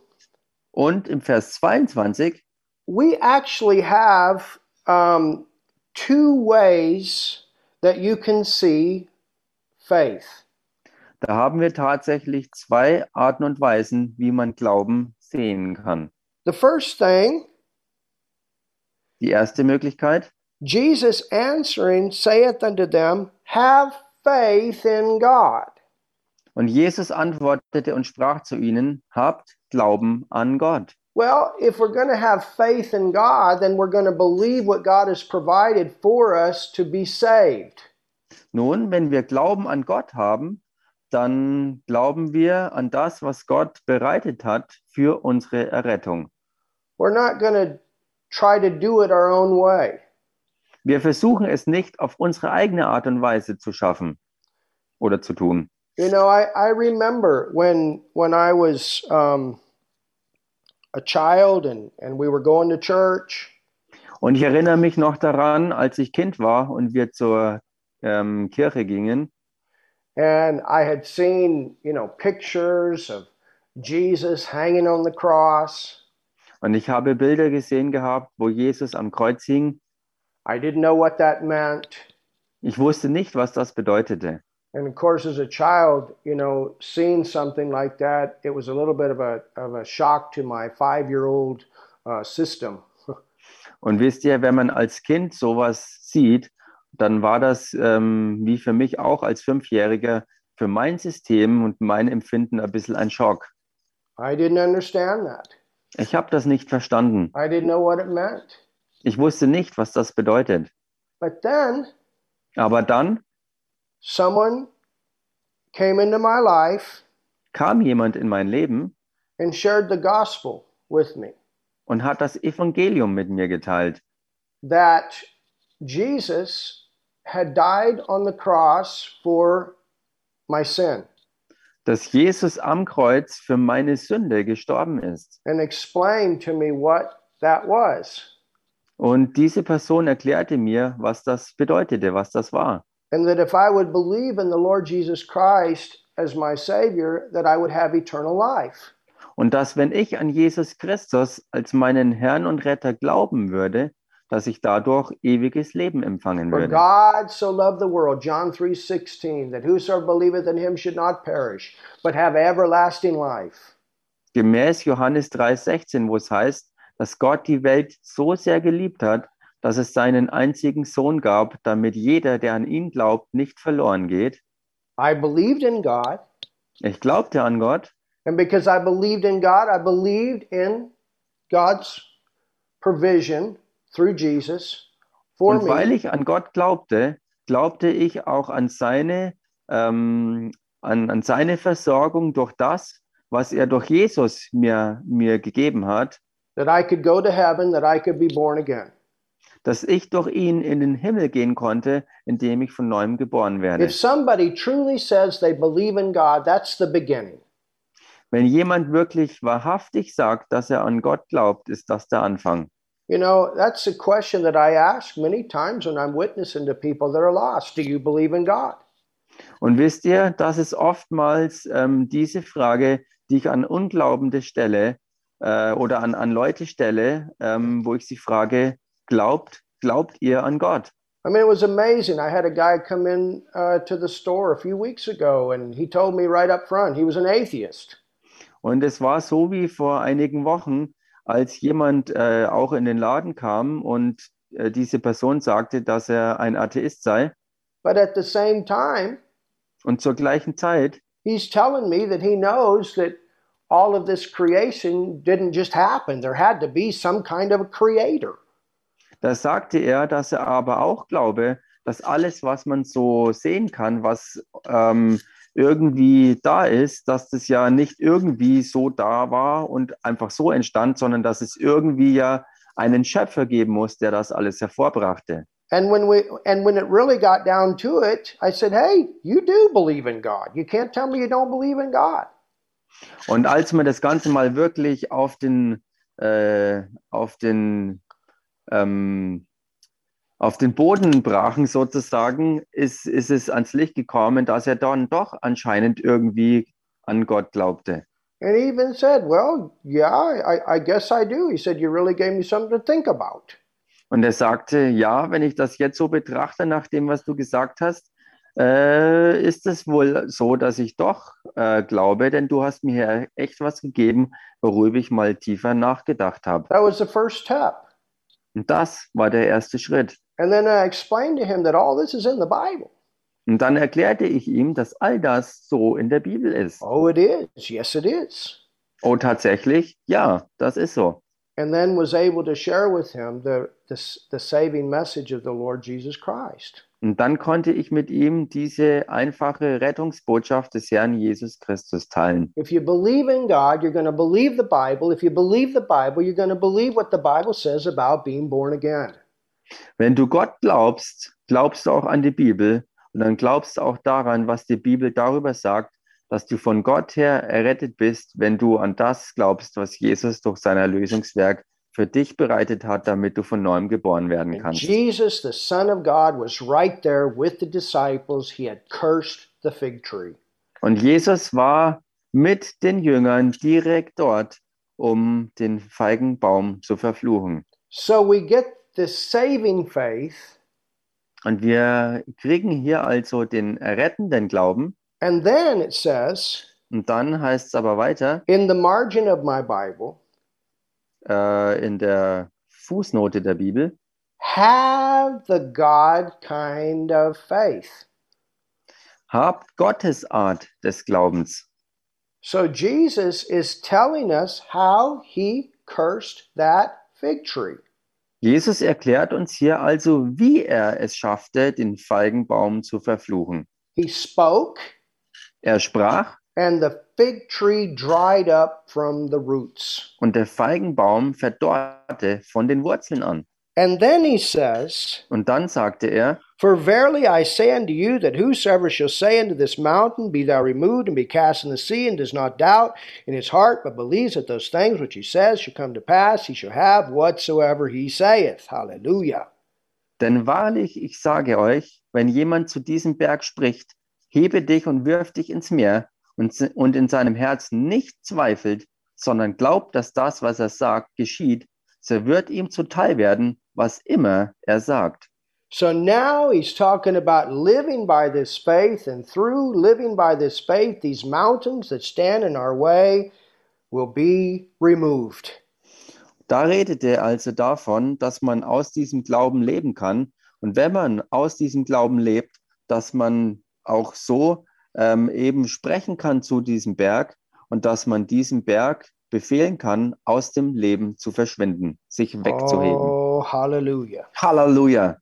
Und im Vers 22 we actually have um, two ways that you can see faith. Da haben wir tatsächlich zwei Arten und Weisen, wie man Glauben sehen kann. The first thing, Die erste Möglichkeit, Jesus answering saith unto them, Have faith in God. und Jesus antwortete und sprach zu ihnen, habt Glauben an Gott. Well, if we're going to have faith in God, then we're going to believe what God has provided for us to be saved. Nun, wenn wir Glauben an Gott haben, dann glauben wir an das, was Gott bereitet hat für unsere Errettung. We're not going to try to do it our own way. Wir versuchen es nicht auf unsere eigene Art und Weise zu schaffen oder zu tun. You know, I, I remember when when I was um, a child and, and we were going to church, Und ich erinnere mich noch daran, als ich Kind war und wir zur ähm, Kirche gingen and I had seen, you know, pictures of Jesus hanging on the cross. und ich habe Bilder gesehen gehabt, wo Jesus am Kreuz hing. I didn't know what that meant. Ich wusste nicht, was das bedeutete. And of course, as a child, you know, seeing something like that, it was a little bit of a, of a shock to my five year old uh, system. Und wisst ihr, wenn man als Kind sowas sieht, dann war das ähm, wie für mich auch als Fünfjähriger für mein System und mein Empfinden ein bisschen ein Schock. I didn't understand that. Ich habe das nicht verstanden. I didn't know what it meant. Ich wusste nicht, was das bedeutet. But then Aber dann someone came into my life kam jemand in mein Leben and shared the gospel with me und hat das Evangelium mit mir geteilt, that Jesus had died on the cross for my sin dass Jesus am Kreuz für meine Sünde gestorben ist. and explained to me what that was. Und diese Person erklärte mir, was das bedeutete, was das war. And that if I would believe in the Lord Jesus Christ as my Savior, that I would have eternal life. Und dass, wenn ich an Jesus Christus als meinen Herrn und Retter glauben würde, dass ich dadurch ewiges Leben empfangen For würde. God so loved the world, John 3:16, that whosoever believeth in him should not perish, but have everlasting life. Gemäß Johannes 3,16, wo es heißt, dass Gott die Welt so sehr geliebt hat, dass es seinen einzigen Sohn gab, damit jeder, der an ihn glaubt, nicht verloren geht. I believed in God, Ich glaubte an Gott. And because I believed in God, I believed in God's provision through Jesus for und weil ich an Gott glaubte, glaubte ich auch an seine, ähm, an, an seine Versorgung durch das, was er durch Jesus mir, mir gegeben hat, that I could go to heaven, that I could be born again. dass ich durch ihn in den Himmel gehen konnte, indem ich von neuem geboren werde. If somebody truly says they believe in God, that's the beginning. Wenn jemand wirklich wahrhaftig sagt, dass er an Gott glaubt, ist das der Anfang. You know, that's a question that I ask many times when I'm witnessing to people that are lost. Do you believe in God? Und wisst ihr, das ist oftmals ähm, diese Frage, die ich an Unglaubende stelle äh, oder an, an Leute stelle, ähm, wo ich sie frage, glaubt, glaubt ihr an Gott? I mean, it was amazing. I had a guy come in uh, to the store a few weeks ago, and he told me right up front he was an atheist. Und es war so wie vor einigen Wochen, als jemand äh, auch in den Laden kam und äh, diese Person sagte, dass er ein Atheist sei. But at the same time, Und zur gleichen Zeit he's telling me that he knows that all of this creation didn't just happen. There had to be some kind of a creator. Da sagte er, dass er aber auch glaube, dass alles, was man so sehen kann, was ähm, irgendwie da ist, dass das ja nicht irgendwie so da war und einfach so entstand, sondern dass es irgendwie ja einen Schöpfer geben muss, der das alles hervorbrachte. And when we and when it really got down to it, I said, "Hey, you do believe in God. You can't tell me you don't believe in God." Und als wir das Ganze mal wirklich auf den, äh, auf den, ähm, auf den Boden brachen sozusagen, ist, ist es ans Licht gekommen, dass er dann doch anscheinend irgendwie an Gott glaubte. And he even said, "Well, yeah, I, I guess I do." He said, "You really gave me something to think about." Und er sagte, ja, wenn ich das jetzt so betrachte, nach dem, was du gesagt hast, äh, ist es wohl so, dass ich doch äh, glaube, denn du hast mir hier echt was gegeben, worüber ich mal tiefer nachgedacht habe. That was the first step. Und das war der erste Schritt. And then I explained to him that all this is in the Bible. Und dann erklärte ich ihm, dass all das so in der Bibel ist. Oh, it is. Yes, it is. Oh, tatsächlich? Ja, das ist so. And then was able to share with him the, the, the saving message of the Lord Jesus Christ. Und dann konnte ich mit ihm diese einfache Rettungsbotschaft des Herrn Jesus Christus teilen. If you believe in God, you're going to believe the Bible. If you believe the Bible, you're going to believe what the Bible says about being born again. Wenn du Gott glaubst, glaubst du auch an die Bibel und dann glaubst du auch daran, was die Bibel darüber sagt, dass du von Gott her errettet bist, wenn du an das glaubst, was Jesus durch sein Erlösungswerk für dich bereitet hat, damit du von neuem geboren werden kannst. Jesus, the Son of God, was right there with the disciples. He had cursed the fig tree. Und Jesus war mit den Jüngern direkt dort, um den Feigenbaum zu verfluchen. So we get this saving faith, Und wir kriegen hier also den errettenden Glauben. and then it says Und dann heißt es aber weiter in the margin of my Bible, äh, in der Fußnote der Bibel, have the God kind of faith. habt Gottes Art des Glaubens. So Jesus is telling us how he cursed that fig tree. Jesus erklärt uns hier also, wie er es schaffte, den Feigenbaum zu verfluchen. He spoke, Er sprach and the fig tree dried up from the roots. und der Feigenbaum verdorrte von den Wurzeln an. And then he says, Und dann sagte er, For verily I say unto you that whosoever shall say unto this mountain, Be thou removed and be cast in the sea, and does not doubt in his heart, but believes that those things which he says shall come to pass, he shall have whatsoever he saith. Hallelujah. Denn wahrlich, ich sage euch, wenn jemand zu diesem Berg spricht, hebe dich und wirf dich ins Meer und, und in seinem Herzen nicht zweifelt, sondern glaubt, dass das, was er sagt, geschieht, so wird ihm zuteil werden, was immer er sagt. So now he's talking about living by this faith, and through living by this faith, these mountains that stand in our way will be removed. Da redet er also davon, dass man aus diesem Glauben leben kann. Und wenn man aus diesem Glauben lebt, dass man auch so ähm, eben sprechen kann zu diesem Berg und dass man diesem Berg befehlen kann, aus dem Leben zu verschwinden, sich wegzuheben. Oh, hallelujah. Halleluja!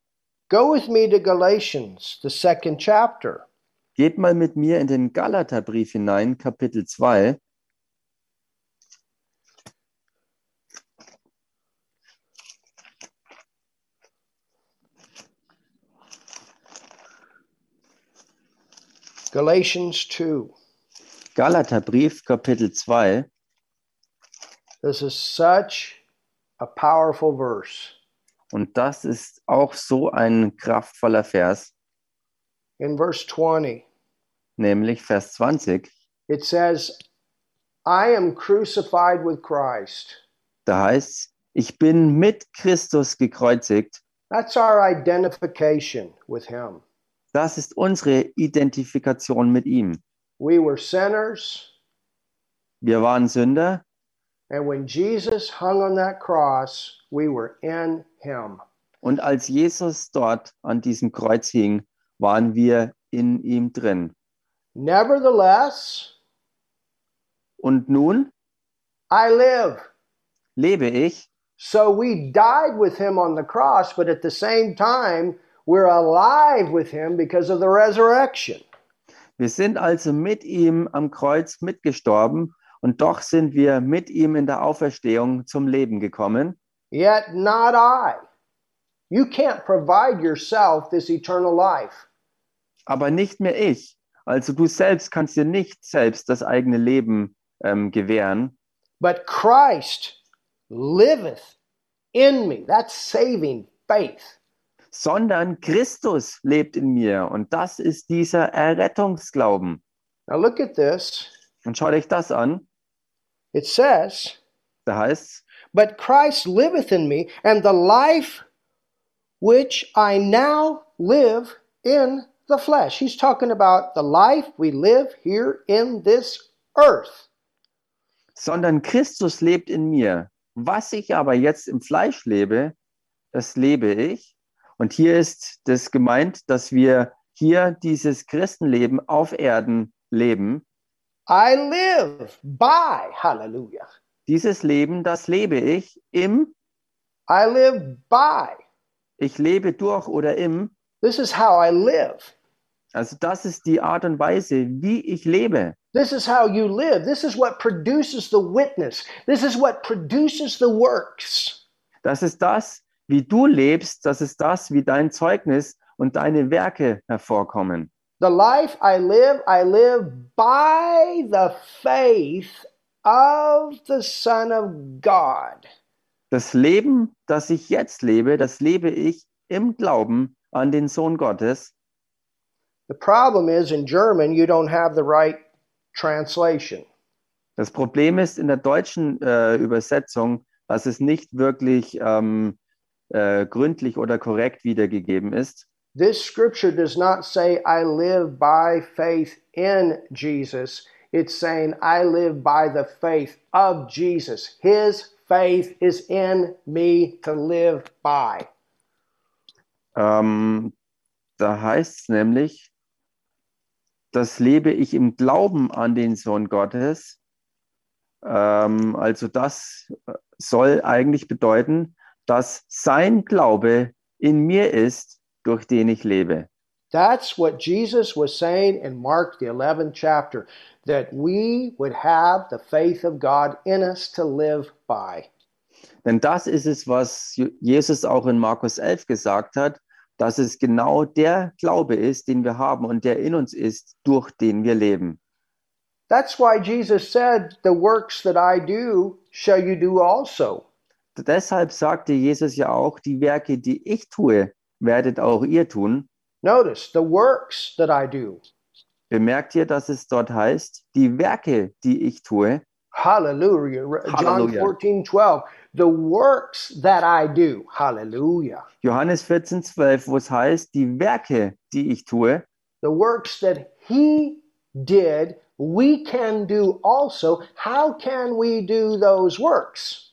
Go with me to Galatians, the second chapter. Geht mal mit mir in den Galaterbrief hinein, Kapitel 2. Galatians 2. Galaterbrief, Kapitel 2. This is such a powerful verse. Und das ist auch so ein kraftvoller Vers, In verse 20, nämlich Vers 20. it says, I am crucified with Christ. Da heißt ich bin mit Christus gekreuzigt. That's our identification with Him. Das ist unsere Identifikation mit ihm. We were sinners, Wir waren Sünder and when Jesus hung on that cross, we were in Him. und als Jesus dort an diesem Kreuz hing, waren wir in ihm drin. Nevertheless, Und nun I live. lebe ich. So we died with Him on the cross, but at the same time, we're alive with Him because of the resurrection. Wir sind also mit ihm am Kreuz mitgestorben und doch sind wir mit ihm in der Auferstehung zum Leben gekommen. Yet not I. You can't provide yourself this eternal life. Aber nicht mehr ich. Also du selbst kannst dir nicht selbst das eigene Leben ähm, gewähren, But Christ liveth in me. That's saving faith. Sondern Christus lebt in mir und das ist dieser Errettungsglauben. Now look at this. Und schaut euch das an. It says, Da heißt But Christ liveth in me, and the life which I now live in the flesh. He's talking about the life we live here in this earth. sondern Christus lebt in mir. Was ich aber jetzt im Fleisch lebe, das lebe ich. Und hier ist das gemeint, dass wir hier dieses Christenleben auf Erden leben. I live by, hallelujah. Dieses Leben, das lebe ich im, I live by. ich lebe durch oder im. This is how I live. Also das ist die Art und Weise, wie ich lebe. This is how you live. This is what produces the witness. This is what produces the works. Das ist das, wie du lebst. Das ist das, wie dein Zeugnis und deine Werke hervorkommen. The life I live, I live by the faith of the Son of God. Das Leben, das ich jetzt lebe, das lebe ich im Glauben an den Sohn Gottes. The problem is in German, you don't have the right translation. Das Problem ist in der deutschen äh, Übersetzung, dass es nicht wirklich ähm, äh, gründlich oder korrekt wiedergegeben ist. This scripture does not say, I live by faith in Jesus. It's saying, I live by the faith of Jesus. His faith is in me to live by. Ähm, da heißt es nämlich, das lebe ich im Glauben an den Sohn Gottes. Ähm, also das soll eigentlich bedeuten, dass sein Glaube in mir ist, durch den ich lebe. That's what Jesus was saying in Mark, the 11th chapter, that we would have the faith of God in us to live by. Denn das ist es, was Jesus auch in Markus 11 gesagt hat, dass es genau der Glaube ist, den wir haben und der in uns ist, durch den wir leben. That's why Jesus said, The works that I do shall you do also. Deshalb sagte Jesus ja auch, die Werke, die ich tue, werdet auch ihr tun. Notice the works that I do. Bemerkt ihr, dass es dort heißt, die Werke, die ich tue, Hallelujah. John Hallelujah. 14, 12. The works that I do. Hallelujah. Johannes 14, 12, wo es heißt, die Werke, die ich tue, The works that he did, we can do also. How can we do those works?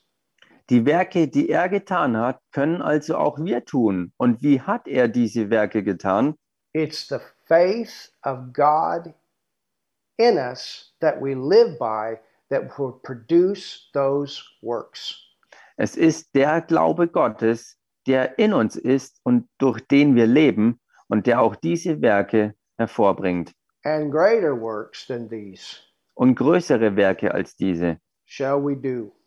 Die Werke, die er getan hat, können also auch wir tun. Und wie hat er diese Werke getan? It's the faith of God in us that we live by that will produce those works. Es ist der Glaube Gottes, der in uns ist und durch den wir leben und der auch diese Werke hervorbringt. And greater works than these Und größere Werke als diese shall we do.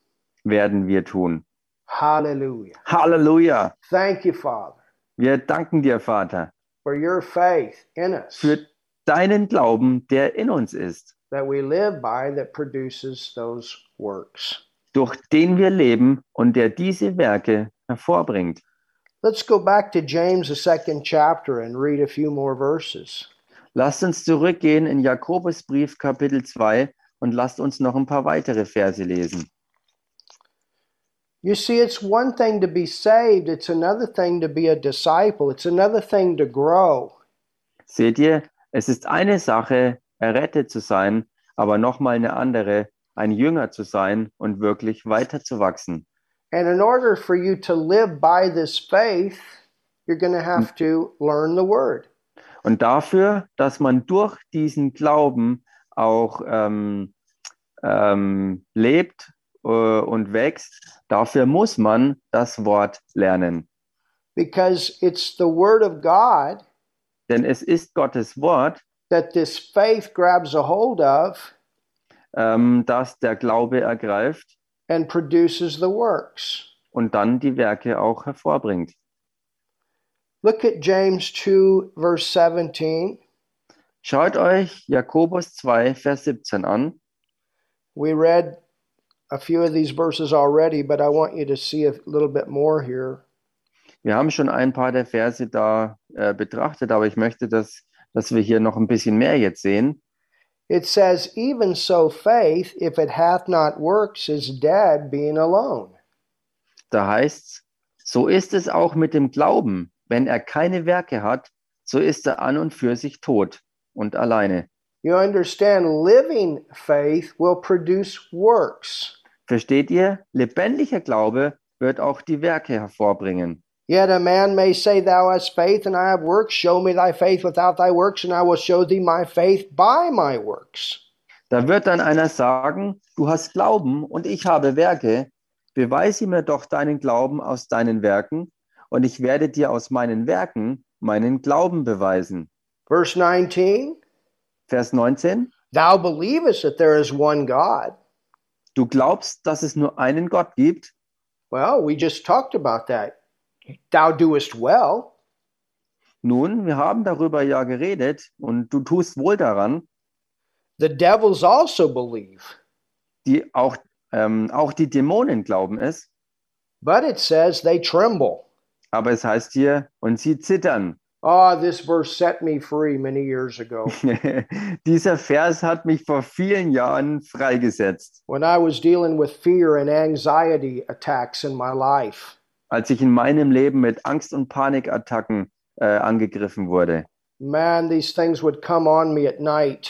Werden wir tun. Hallelujah. Halleluja! Thank you, Father, Wir danken dir, Vater, for your faith in us für deinen Glauben, der in uns ist, that we live by that produces those works. durch den wir leben und der diese Werke hervorbringt. Let's go back to James, the second chapter, and read a few more verses. Lasst uns zurückgehen in Jakobusbrief Kapitel 2 und lasst uns noch ein paar weitere Verse lesen. You see, it's one thing to be saved, it's another thing to be a disciple, it's another thing to grow. Seht ihr, es ist eine Sache, errettet zu sein, aber nochmal eine andere, ein Jünger zu sein und wirklich weiterzuwachsen. And in order for you to live by this faith, you're going to have to learn the word. Und dafür, dass man durch diesen Glauben auch ähm, ähm, lebt äh, und wächst, dafür muss man das Wort lernen. Because it's the word of God Denn es ist Gottes Wort, that this faith grabs a hold of ähm, das der Glaube ergreift and produces the works. und dann die Werke auch hervorbringt. Look at James 2, verse 17. Schaut euch Jakobus 2, Vers 17 an. We read a few of these verses already, but I want you to see a little bit more here. Wir haben schon ein paar der Verse da äh, betrachtet, aber ich möchte, dass, dass wir hier noch ein bisschen mehr jetzt sehen. It says, Even so, faith, if it hath not works, is dead, being alone. Da heißt's, so ist es auch mit dem Glauben. Wenn er keine Werke hat, so ist er an und für sich tot und alleine. You understand, living faith will produce works. Versteht ihr? Lebendiger Glaube wird auch die Werke hervorbringen. Yet a man may say, Thou hast faith, and I have works. Show me thy faith without thy works, and I will show thee my faith by my works. Da wird dann einer sagen, du hast Glauben und ich habe Werke. Beweise mir doch deinen Glauben aus deinen Werken, und ich werde dir aus meinen Werken meinen Glauben beweisen. Verse 19 Vers 19. Thou believest that there is one God. Du glaubst, dass es nur einen Gott gibt? Well, we just talked about that. Thou doest well. Nun, wir haben darüber ja geredet und du tust wohl daran, The devils also believe. die auch, ähm, auch die Dämonen glauben es, But it says they tremble. aber es heißt hier, und sie zittern. Ah, this verse set me free many years ago Dieser Vers hat mich vor vielen Jahren freigesetzt, when I was dealing with fear and anxiety attacks in my life. als ich in meinem Leben mit Angst- und Panikattacken äh, angegriffen wurde. Man, these things would come on me at night,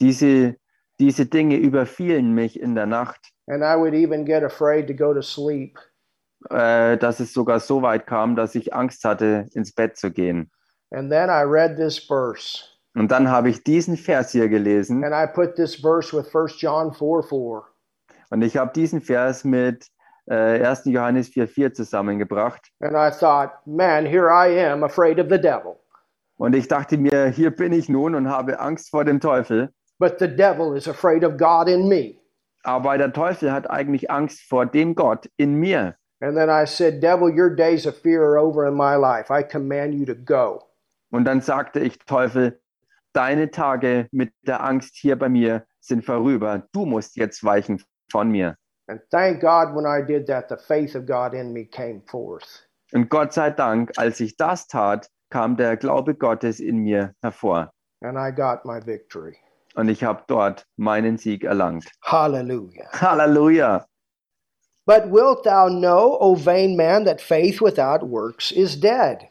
Diese, diese Dinge überfielen mich in der Nacht, and I would even get afraid to go to sleep. Äh, dass es sogar so weit kam, dass ich Angst hatte, ins Bett zu gehen. And then I read this verse, Und dann habe ich diesen Vers hier gelesen and I put this verse with 1 John 4 4. und ich habe diesen Vers mit äh, 1. Johannes 4,4 zusammengebracht. And I thought, man, here I am afraid of the devil. Und ich dachte mir, hier bin ich nun und habe Angst vor dem Teufel. But the devil is afraid of God in me. Aber der Teufel hat eigentlich Angst vor dem Gott in mir. And then I said, Devil, your days of fear are over in my life. I command you to go. Und dann sagte ich, Teufel, deine Tage mit der Angst hier bei mir sind vorüber. Du musst jetzt weichen von mir. And thank God when I did that, the faith of God in me came forth. Und Gott sei Dank, als ich das tat, kam der Glaube Gottes in mir hervor. And I got my victory. Und ich habe dort meinen Sieg erlangt. Hallelujah. Halleluja! But wilt thou know, O vain man, that faith without works is dead?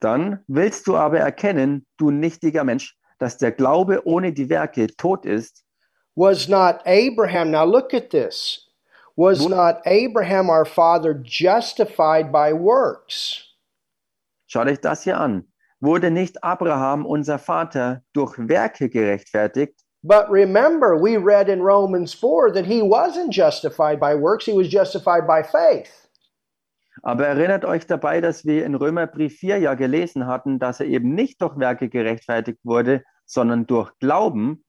Dann willst du aber erkennen, du nichtiger Mensch, dass der Glaube ohne die Werke tot ist. Was not Abraham, now look at this, was Wo- not Abraham our father justified by works? Schau dich das hier an. Wurde nicht Abraham, unser Vater, durch Werke gerechtfertigt? But remember, we read in Romans 4 that he wasn't justified by works, he was justified by faith. Aber erinnert euch dabei, dass wir in Römerbrief 4 ja gelesen hatten, dass er eben nicht durch Werke gerechtfertigt wurde, sondern durch Glauben.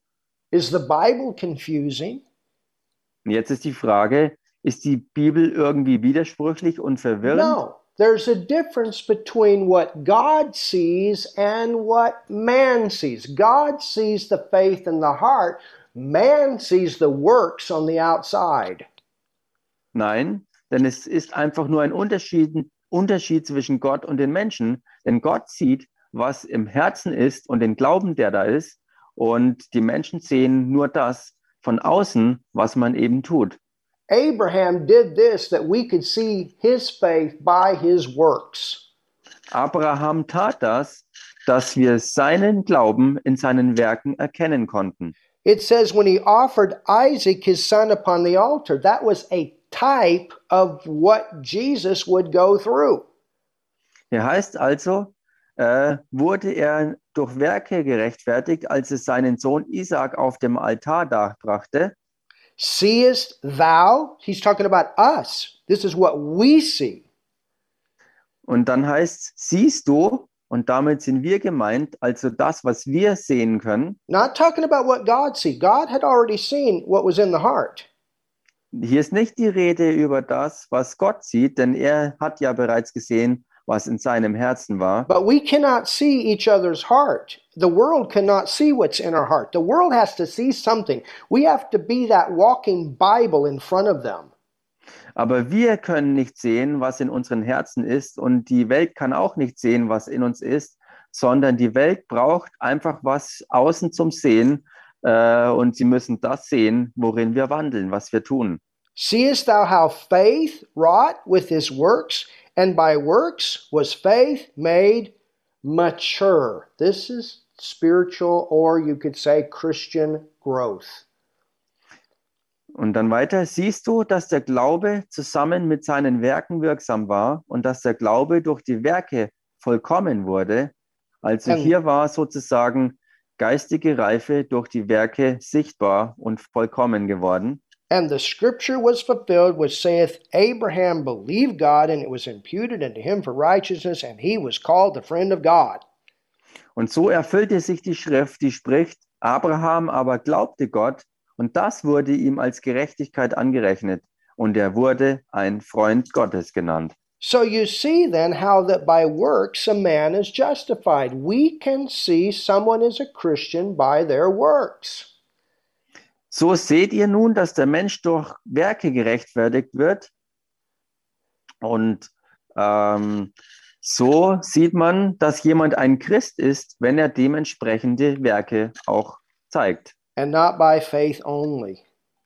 Is the Bible confusing? Jetzt ist die Frage, ist die Bibel irgendwie widersprüchlich und verwirrend? No. There's a difference between what God sees and what man sees. God sees the faith in the heart, man sees the works on the outside. Nein, denn es ist einfach nur ein Unterschied, Unterschied zwischen Gott und den Menschen. Denn Gott sieht, was im Herzen ist und den Glauben, der da ist. Und die Menschen sehen nur das von außen, was man eben tut. Abraham did this that we could see his faith by his works. Abraham tat das, dass wir seinen Glauben in seinen Werken erkennen konnten. It says when he offered Isaac his son upon the altar, that was a type of what Jesus would go through. Hier heißt also, äh, wurde er durch Werke gerechtfertigt, als es seinen Sohn Isaac auf dem Altar darbrachte. Seest thou? He's talking about us. This is what we see. Und dann heißt siehst du, und damit sind wir gemeint, also das, was wir sehen können. Not talking about what God sees. God had already seen what was in the heart. Hier ist nicht die Rede über das, was Gott sieht, denn er hat ja bereits gesehen, was in seinem Herzen war. But we cannot see each other's heart. The world cannot see what's in our heart. The world has to see something. We have to be that walking Bible in front of them. Aber wir können nicht sehen, was in unseren Herzen ist, und die Welt kann auch nicht sehen, was in uns ist, sondern die Welt braucht einfach was außen zum Sehen, äh, und sie müssen das sehen, worin wir wandeln, was wir tun. Seest thou how faith wrought with his works, and by works was faith made mature. This is spiritual, or you could say Christian growth. Und dann weiter, siehst du, dass der Glaube zusammen mit seinen Werken wirksam war und dass der Glaube durch die Werke vollkommen wurde. Also Ähm. hier war sozusagen geistige Reife durch die Werke sichtbar und vollkommen geworden. And the scripture was fulfilled, which saith, Abraham believed God, and it was imputed unto him for righteousness, and he was called the friend of God. Und so erfüllte sich die Schrift, die spricht, Abraham aber glaubte Gott und das wurde ihm als Gerechtigkeit angerechnet und er wurde ein Freund Gottes genannt. So you see then how that by works a man is justified. We can see someone is a Christian by their works. So seht ihr nun, dass der Mensch durch Werke gerechtfertigt wird. Und ähm, so sieht man, dass jemand ein Christ ist, wenn er dementsprechende Werke auch zeigt. and not by faith only.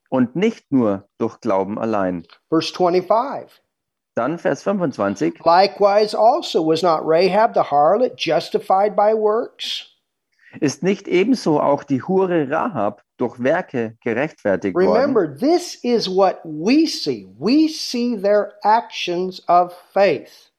Und nicht nur durch Glauben allein. Verse 25. Dann Vers 25. Likewise also was not Rahab the harlot justified by works? Ist nicht ebenso auch die Hure Rahab durch Werke gerechtfertigt worden? Remember, this is what we see. We see their actions of faith.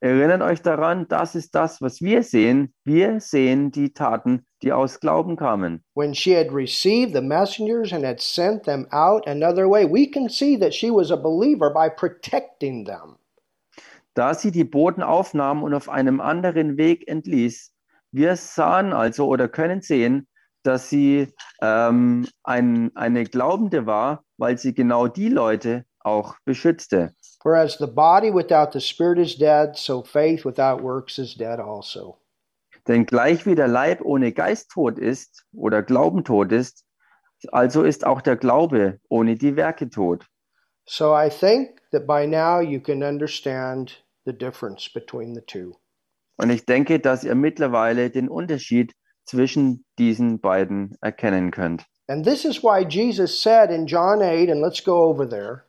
Erinnert euch daran, das ist das, was wir sehen. Wir sehen die Taten, die aus Glauben kamen. When she had received the messengers and had sent them out another way, we can see that she was a believer by protecting them. Da sie die Boten aufnahm und auf einem anderen Weg entließ. Wir sahen also oder können sehen, dass sie ähm, ein, eine Glaubende war, weil sie genau die Leute auch beschützte. For as the body without the spirit is dead, so faith without works is dead also. Denn gleich wie der Leib ohne Geist tot ist oder Glauben tot ist, also ist auch der Glaube ohne die Werke tot. So I think that by now you can understand the difference between the two. Und ich denke, dass ihr mittlerweile den Unterschied zwischen diesen beiden erkennen könnt. And this is why Jesus said in John 8, and let's go over there,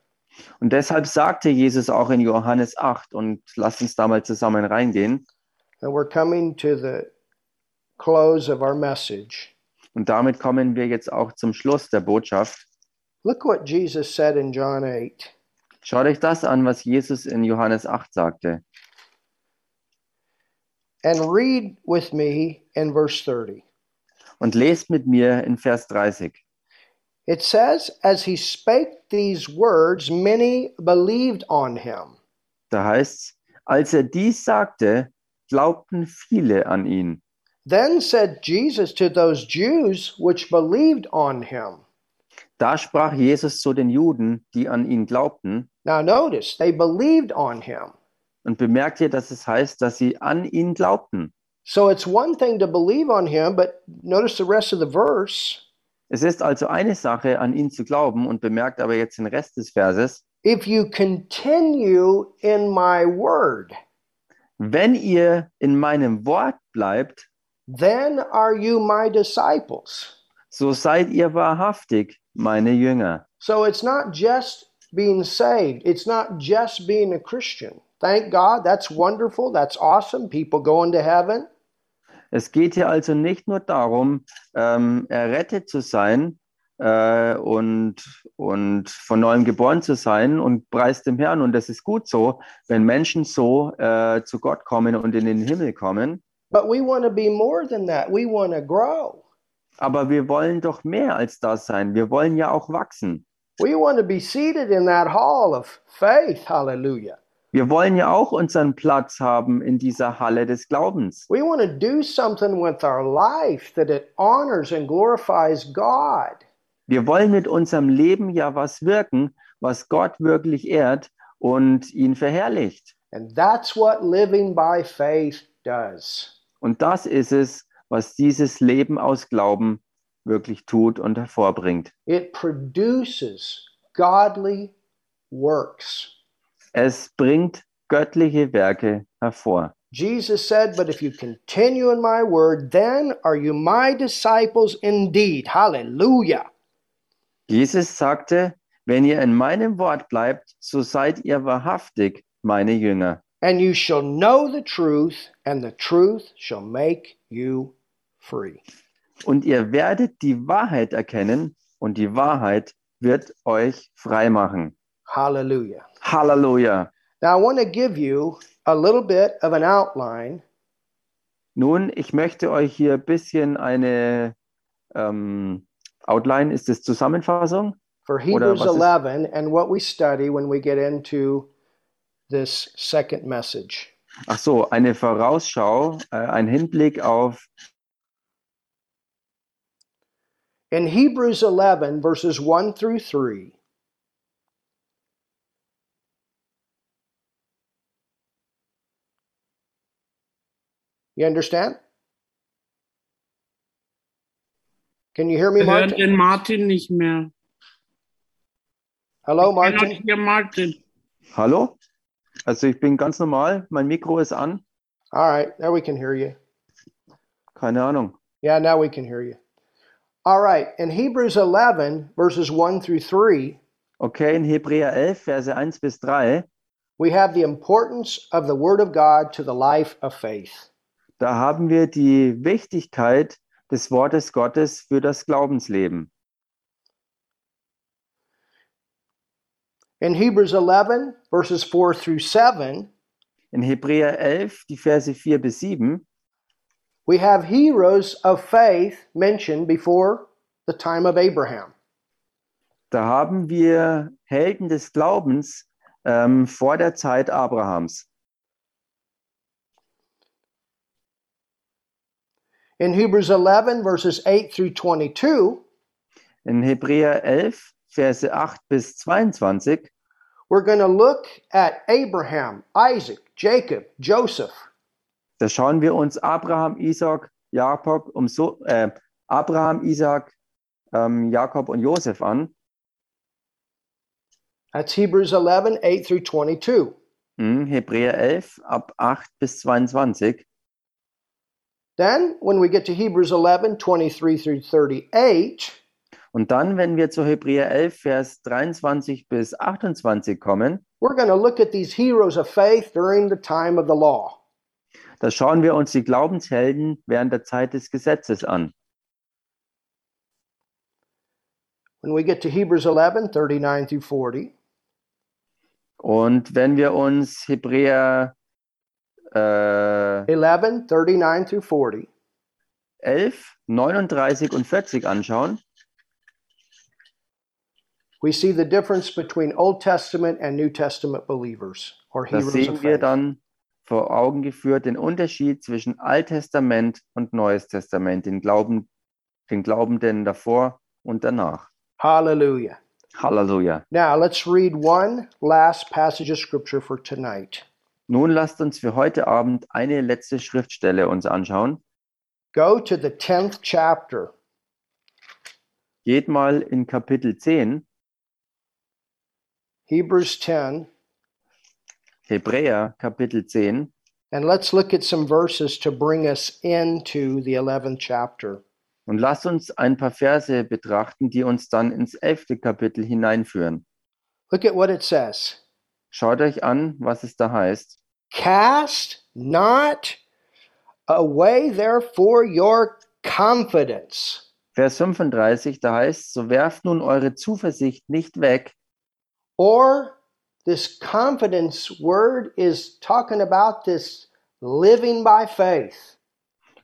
Und deshalb sagte Jesus auch in Johannes 8, und lasst uns da mal zusammen reingehen. and we're coming to the close of our message. Und damit kommen wir jetzt auch zum Schluss der Botschaft. Look what Jesus said in John 8. Schaut euch das an, was Jesus in Johannes 8 sagte. And read with me in verse 30. Und lest mit mir in Vers 30. It says, As he spake these words, many believed on him. Da heißt's, als er dies sagte, glaubten viele an ihn. Then said Jesus to those Jews which believed on him. Da sprach Jesus zu den Juden, die an ihn glaubten, Now notice, they believed on him. Und bemerkt ihr, dass es heißt, dass sie an ihn glaubten. So it's one thing to believe on him, but notice the rest of the verse. Es ist also eine Sache, an ihn zu glauben, und bemerkt aber jetzt den Rest des Verses, If you continue in my word, wenn ihr in meinem Wort bleibt, then are you my disciples. so seid ihr wahrhaftig meine Jünger. So it's not just being saved, it's not just being a Christian. Thank God, that's wonderful, that's awesome. People going to heaven. Es geht hier also nicht nur darum, ähm, errettet zu sein äh, und, und von neuem geboren zu sein und preist dem Herrn. Und das ist gut so, wenn Menschen so äh, zu Gott kommen und in den Himmel kommen. But we want to be more than that. We want to grow. Aber wir wollen doch mehr als das sein. Wir wollen ja auch wachsen. We want to be seated in that hall of faith. Hallelujah. Wir wollen ja auch unseren Platz haben in dieser Halle des Glaubens. We want to do something with our life that it honors and glorifies God. Wir wollen mit unserem Leben ja was wirken, was Gott wirklich ehrt und ihn verherrlicht. And that's what living by faith does. Und das ist es, was dieses Leben aus Glauben wirklich tut und hervorbringt. It produces godly works. Es bringt göttliche Werke hervor. Jesus said, But if you continue in my word, then are you my disciples indeed. Hallelujah. Jesus sagte, wenn ihr in meinem Wort bleibt, so seid ihr wahrhaftig meine Jünger. And you shall know the truth, and the truth shall make you free. Und ihr werdet die Wahrheit erkennen und die Wahrheit wird euch frei machen. Hallelujah. Halleluja. Now, I want to give you a little bit of an outline Nun, ich möchte euch hier ein bisschen eine ähm, Outline, ist das Zusammenfassung? for Hebrews was ist- 11 and what we study when we get into this second message. Ach so, eine Vorausschau, äh, ein Hinblick auf In Hebrews 11, verses 1 through 3, you understand? Can you hear me, Wir hören Martin? den Martin nicht mehr. Hello, Cannot Martin. hear Martin. Hallo? Also ich bin ganz normal, mein Mikro ist an. All right, now we can hear you. Keine Ahnung. Yeah, now we can hear you. All right, in Hebrews 11, verses 1 through 3, Okay, in Hebräer 11, Verse 1 bis 3, we have the importance of the Word of God to the life of faith. Da haben wir die Wichtigkeit des Wortes Gottes für das Glaubensleben. In Hebrews 11, verses 4 through 7, In Hebräer 11, die Verse 4 bis 7, we have heroes of faith mentioned before the time of Abraham. da haben wir Helden des Glaubens ähm, vor der Zeit Abrahams. In Hebrews 11, verses 8 through 22, In Hebräer 11, Verse 8 bis 22, we're going to look at Abraham, Isaac, Jacob, Joseph, da schauen wir uns Abraham, Isaac, Jakob, um so, äh, Abraham, Isaac, ähm, Jakob und Josef an. That's Hebrews 11, 8 through 22. Mhm, Hebräer 11, ab 8 bis 22. Then, when we get to Hebrews 11, 23 through 38, Und dann, wenn wir zu Hebräer 11, Vers 23 bis 28 kommen, we're going to look at these heroes of faith during the time of the law. da schauen wir uns die Glaubenshelden während der Zeit des Gesetzes an. When we get to Hebrews 11, 39 through 40, Und wenn wir uns Hebräer äh, 11, 39 through 40, 11, 39 und 40 anschauen, we see the difference between Old Testament and New Testament believers or da heroes sehen of wir faith. dann vor Augen geführt den Unterschied zwischen Alttestament und Neues Testament, den, Glauben, den Glaubenden davor und danach. Hallelujah. Halleluja. Now, let's read one last passage of scripture for tonight. Nun lasst uns für heute Abend eine letzte Schriftstelle uns anschauen. Go to the 10th chapter. Geht mal in Kapitel 10, Hebrews 10, Hebräer Kapitel 10, and let's look at some verses to bring us into the 11th chapter. und lasst uns ein paar Verse betrachten, die uns dann ins elfte Kapitel hineinführen. Look at what it says Schaut euch an, was es da heißt. Cast not away, therefore, your confidence, Vers 35, da heißt, so werft nun eure Zuversicht nicht weg. or this confidence word is talking about this living by faith.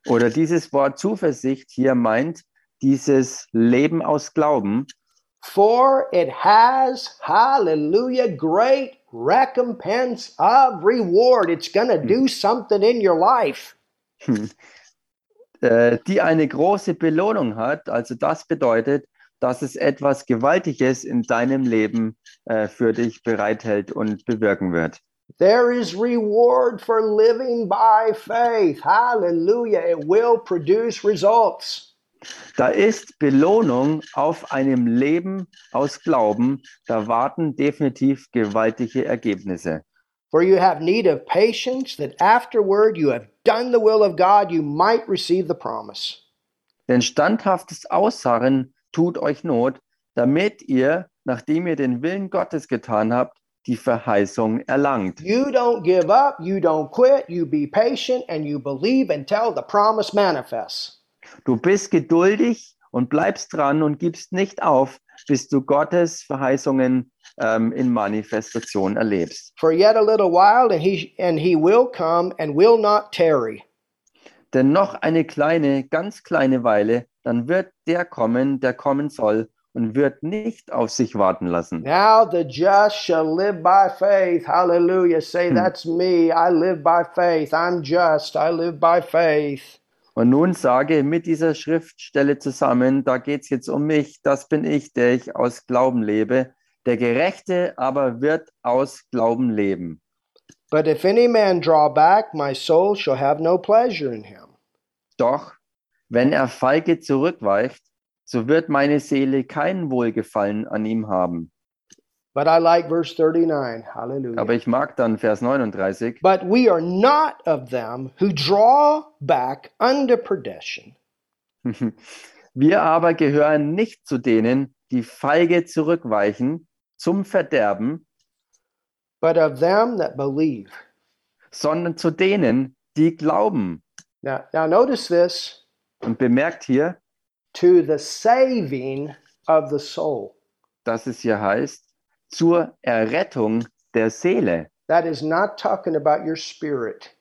Oder dieses Wort Zuversicht hier meint dieses Leben aus Glauben, For it has, hallelujah, great recompense of reward. It's going to do something in your life. äh, die eine große Belohnung hat. Also das bedeutet, dass es etwas Gewaltiges in deinem Leben äh, für dich bereithält und bewirken wird. There is reward for living by faith. Hallelujah. It will produce results. Da ist Belohnung auf einem Leben aus Glauben. Da warten definitiv gewaltige Ergebnisse. For you have need of patience, that afterward you have done the will of God, you might receive the promise. Denn standhaftes Ausharren tut euch Not, damit ihr, nachdem ihr den Willen Gottes getan habt, die Verheißung erlangt. You don't give up, you don't quit, you be patient, and you believe until the promise manifests. Du bist geduldig und bleibst dran und gibst nicht auf, bis du Gottes Verheißungen ähm, in Manifestation erlebst. For yet a little while, and he and he will come and will not tarry. Denn noch eine kleine, ganz kleine Weile, dann wird der kommen, der kommen soll und wird nicht auf sich warten lassen. Now the just shall live by faith. Hallelujah. Say, Hmm. that's me. I live by faith. I'm just. I live by faith. Und nun sage mit dieser Schriftstelle zusammen, da geht's jetzt um mich, das bin ich, der ich aus Glauben lebe. Der Gerechte aber wird aus Glauben leben. But if any man draw back, my soul shall have no pleasure in him. Doch wenn er feige zurückweicht, so wird meine Seele kein Wohlgefallen an ihm haben. But I like verse 39. Hallelujah. Aber ich mag dann Vers 39. But we are not of them who draw back unto perdition, Wir aber gehören nicht zu denen, die feige zurückweichen zum Verderben, but of them that believe. sondern zu denen, die glauben. Now, now notice this Und bemerkt hier, to the saving of the soul. dass es hier heißt, zur Errettung der Seele. That is not talking about your spirit.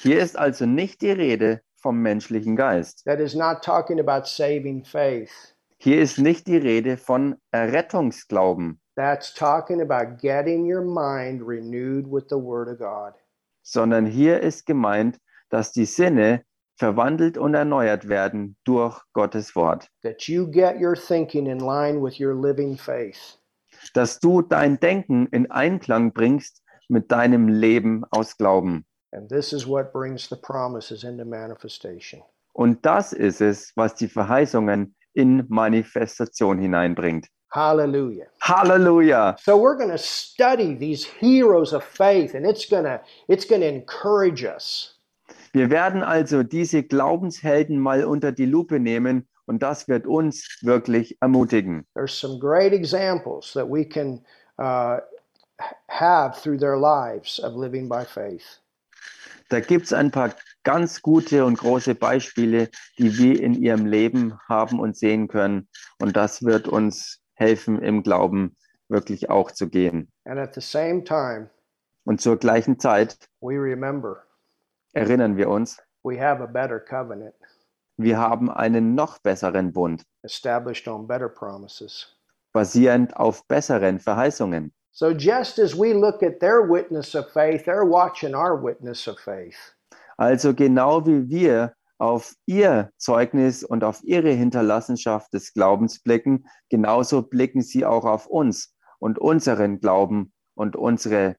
Hier ist also nicht die Rede vom menschlichen Geist. That is not talking about saving faith. Hier ist nicht die Rede von Errettungsglauben, That's talking about getting your mind renewed with the Word of God. sondern hier ist gemeint, dass die Sinne verwandelt und erneuert werden durch Gottes Wort. That you get your thinking in line with your living faith. Dass du dein Denken in Einklang bringst mit deinem Leben aus Glauben. And this is what brings the promises into manifestation. Und das ist es, was die Verheißungen in Manifestation hineinbringt. Hallelujah. Halleluja! So we're going to study these heroes of faith and it's going to it's going to encourage us. Wir werden also diese Glaubenshelden mal unter die Lupe nehmen und das wird uns wirklich ermutigen. There's some great examples that we can uh, have through their lives of living by faith. Da gibt es ein paar ganz gute und große Beispiele, die wir in ihrem Leben haben und sehen können. Und das wird uns helfen, im Glauben wirklich auch zu gehen. And at the same time, Und zur gleichen Zeit we remember erinnern wir uns, we have a better covenant wir haben einen noch besseren Bund, established on better promises. basierend auf besseren Verheißungen. So just as we look at their witness of faith, they're watching our witness of faith. Also genau wie wir auf ihr Zeugnis und auf ihre Hinterlassenschaft des Glaubens blicken, genauso blicken sie auch auf uns und unseren Glauben und unsere,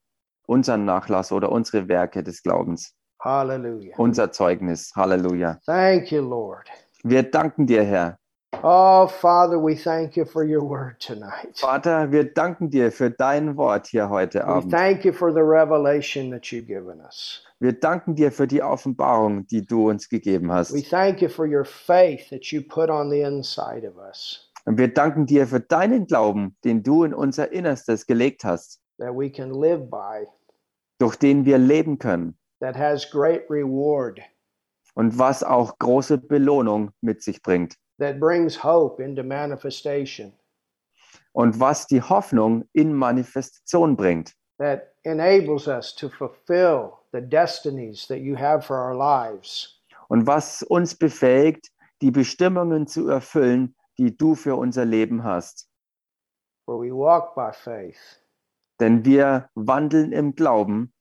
unseren Nachlass oder unsere Werke des Glaubens, Hallelujah. unser Zeugnis. Halleluja. Thank you, Lord. Wir danken dir, Herr. Oh, Father, we thank you for your word tonight. Vater, wir danken dir für dein Wort hier heute We Abend. thank you for the revelation that you've given us. Wir danken dir für die Offenbarung, die du uns gegeben hast. We thank you for your faith that you put on the inside of us, Und wir danken dir für deinen Glauben, den du in unser Innerstes gelegt hast, that we can live by, durch den wir leben können. That has great reward, und was auch große Belohnung mit sich bringt that brings hope into manifestation, und was die Hoffnung in Manifestation bringt that enables us to fulfill the destinies that you have for our lives. und was uns befähigt, die Bestimmungen zu erfüllen, die du für unser Leben hast. For we walk by faith Denn wir wandeln im Glauben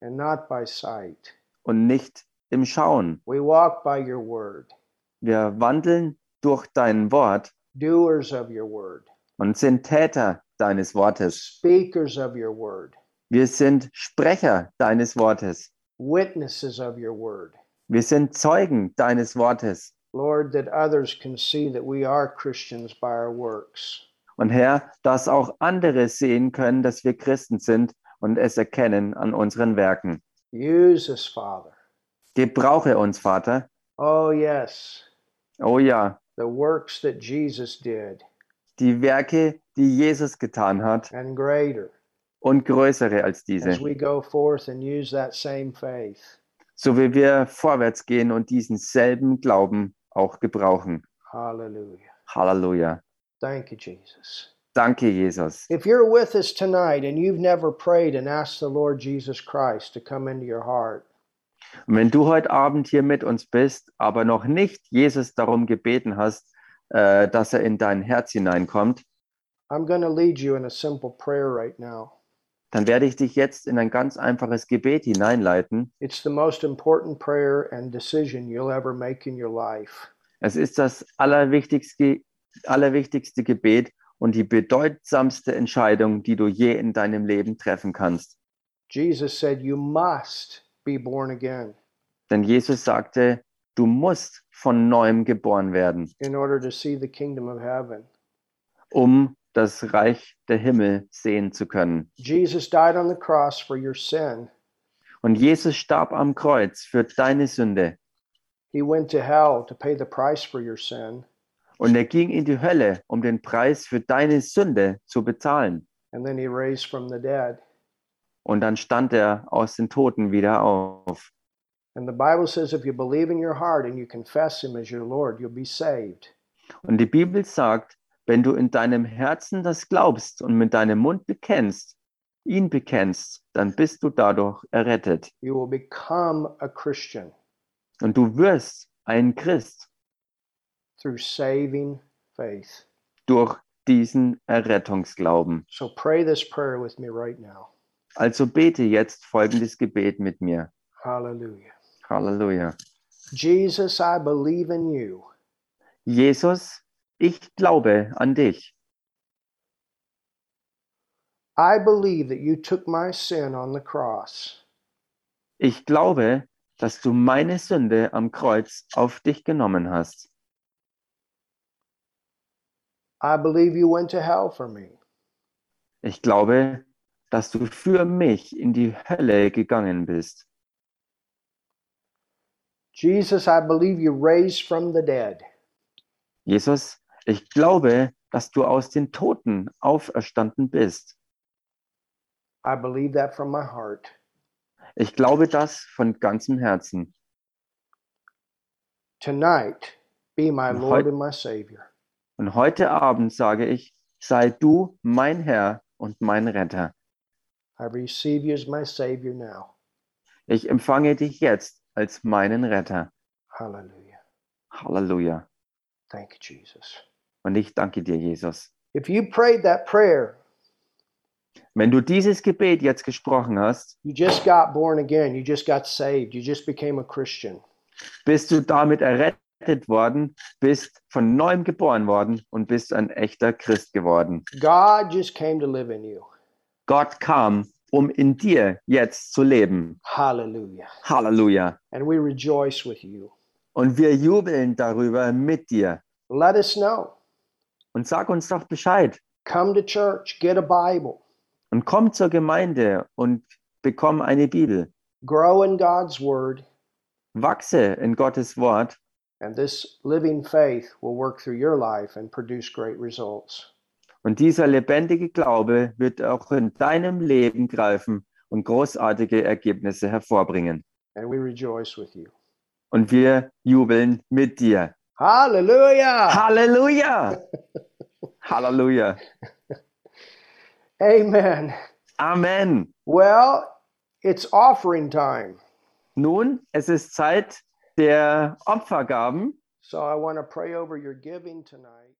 and not by sight. und nicht im Schauen. We walk by your word, Wir wandeln durch dein Wort doers of your word, und sind Täter deines Wortes. speakers of your word, Wir sind Sprecher deines Wortes. witnesses of your word. Wir sind Zeugen deines Wortes. Lord, that others can see that we are Christians by our works. Und Herr, dass auch andere sehen können, dass wir Christen sind und es erkennen an unseren Werken. Use us, Father. Gebrauche uns, Vater. Oh, yes, Oh ja, the works that Jesus did die Werke, die Jesus getan hat and greater. und größere als diese. as we go forth and use that same faith. So wie wir vorwärts gehen und diesen selben Glauben auch gebrauchen. Hallelujah. Halleluja. Thank you, Jesus. Danke, Jesus. If you're with us tonight and you've never prayed and asked the Lord Jesus Christ to come into your heart, Und wenn du heute Abend hier mit uns bist, aber noch nicht Jesus darum gebeten hast, äh, dass er in dein Herz hineinkommt, I'm going to lead you in a simple prayer right now. dann werde ich dich jetzt in ein ganz einfaches Gebet hineinleiten. It's the most important prayer and decision you'll ever make in your life. Es ist das allerwichtigste, allerwichtigste Gebet und die bedeutsamste Entscheidung, die du je in deinem Leben treffen kannst. Jesus said, You must be born again Denn Jesus sagte, du musst von neuem geboren werden, in order to see the kingdom of heaven. um das Reich der Himmel sehen zu können. Jesus died on the cross for your sin. Und Jesus starb am Kreuz für deine Sünde. He went to hell to pay the price for your sin. Und er ging in die Hölle, um den Preis für deine Sünde zu bezahlen. And then he raised from the dead. Und dann stand er aus den Toten wieder auf. And the Bible says if you believe in your heart and you confess him as your Lord, you'll be saved. Und die Bibel sagt, wenn du in deinem Herzen das glaubst und mit deinem Mund bekennst, ihn bekennst, dann bist du dadurch errettet. You will become a Christian Und du wirst ein Christ through saving faith. durch diesen Errettungsglauben. So pray this prayer with me right now. Also bete jetzt folgendes Gebet mit mir. Hallelujah. Halleluja. Jesus, I believe in you. Jesus, ich glaube an dich. I believe that you took my sin on the cross. Ich glaube, dass du meine Sünde am Kreuz auf dich genommen hast. I believe you went to hell for me. Ich glaube, dass du für mich in die Hölle gegangen bist. Jesus, I believe you raised from the dead. Jesus, ich glaube, dass du aus den Toten auferstanden bist. I believe that from my heart. Ich glaube das von ganzem Herzen. Tonight, be my Lord and my Savior. Und heute Abend sage ich, sei du mein Herr und mein Retter. I receive you as my Savior now. Ich empfange dich jetzt als meinen Retter. Hallelujah. Halleluja. Thank you, Jesus. Und ich danke dir, Jesus. If you prayed that prayer, Wenn du dieses Gebet jetzt gesprochen hast, you just got born again. You just got saved. You just became a Christian. bist du damit errettet worden, bist von neuem geboren worden und bist ein echter Christ geworden. God just came to live in you. Gott kam, um in dir jetzt zu leben. Hallelujah. Halleluja. And we rejoice with you. Und wir jubeln darüber mit dir. Let us know. Und sag uns doch Bescheid. Come to church, get a Bible, Und komm zur Gemeinde und bekomm eine Bibel. grow in God's Word, Wachse in Gottes Wort and this living faith will work through your life and produce great results. Und dieser lebendige Glaube wird auch in deinem Leben greifen und großartige Ergebnisse hervorbringen. And we rejoice with you. Und wir jubeln mit dir. Hallelujah. Halleluja! Halleluja! Amen. Amen! Well, it's offering time. Nun, es ist Zeit der Opfergaben. So I want to pray over your giving tonight.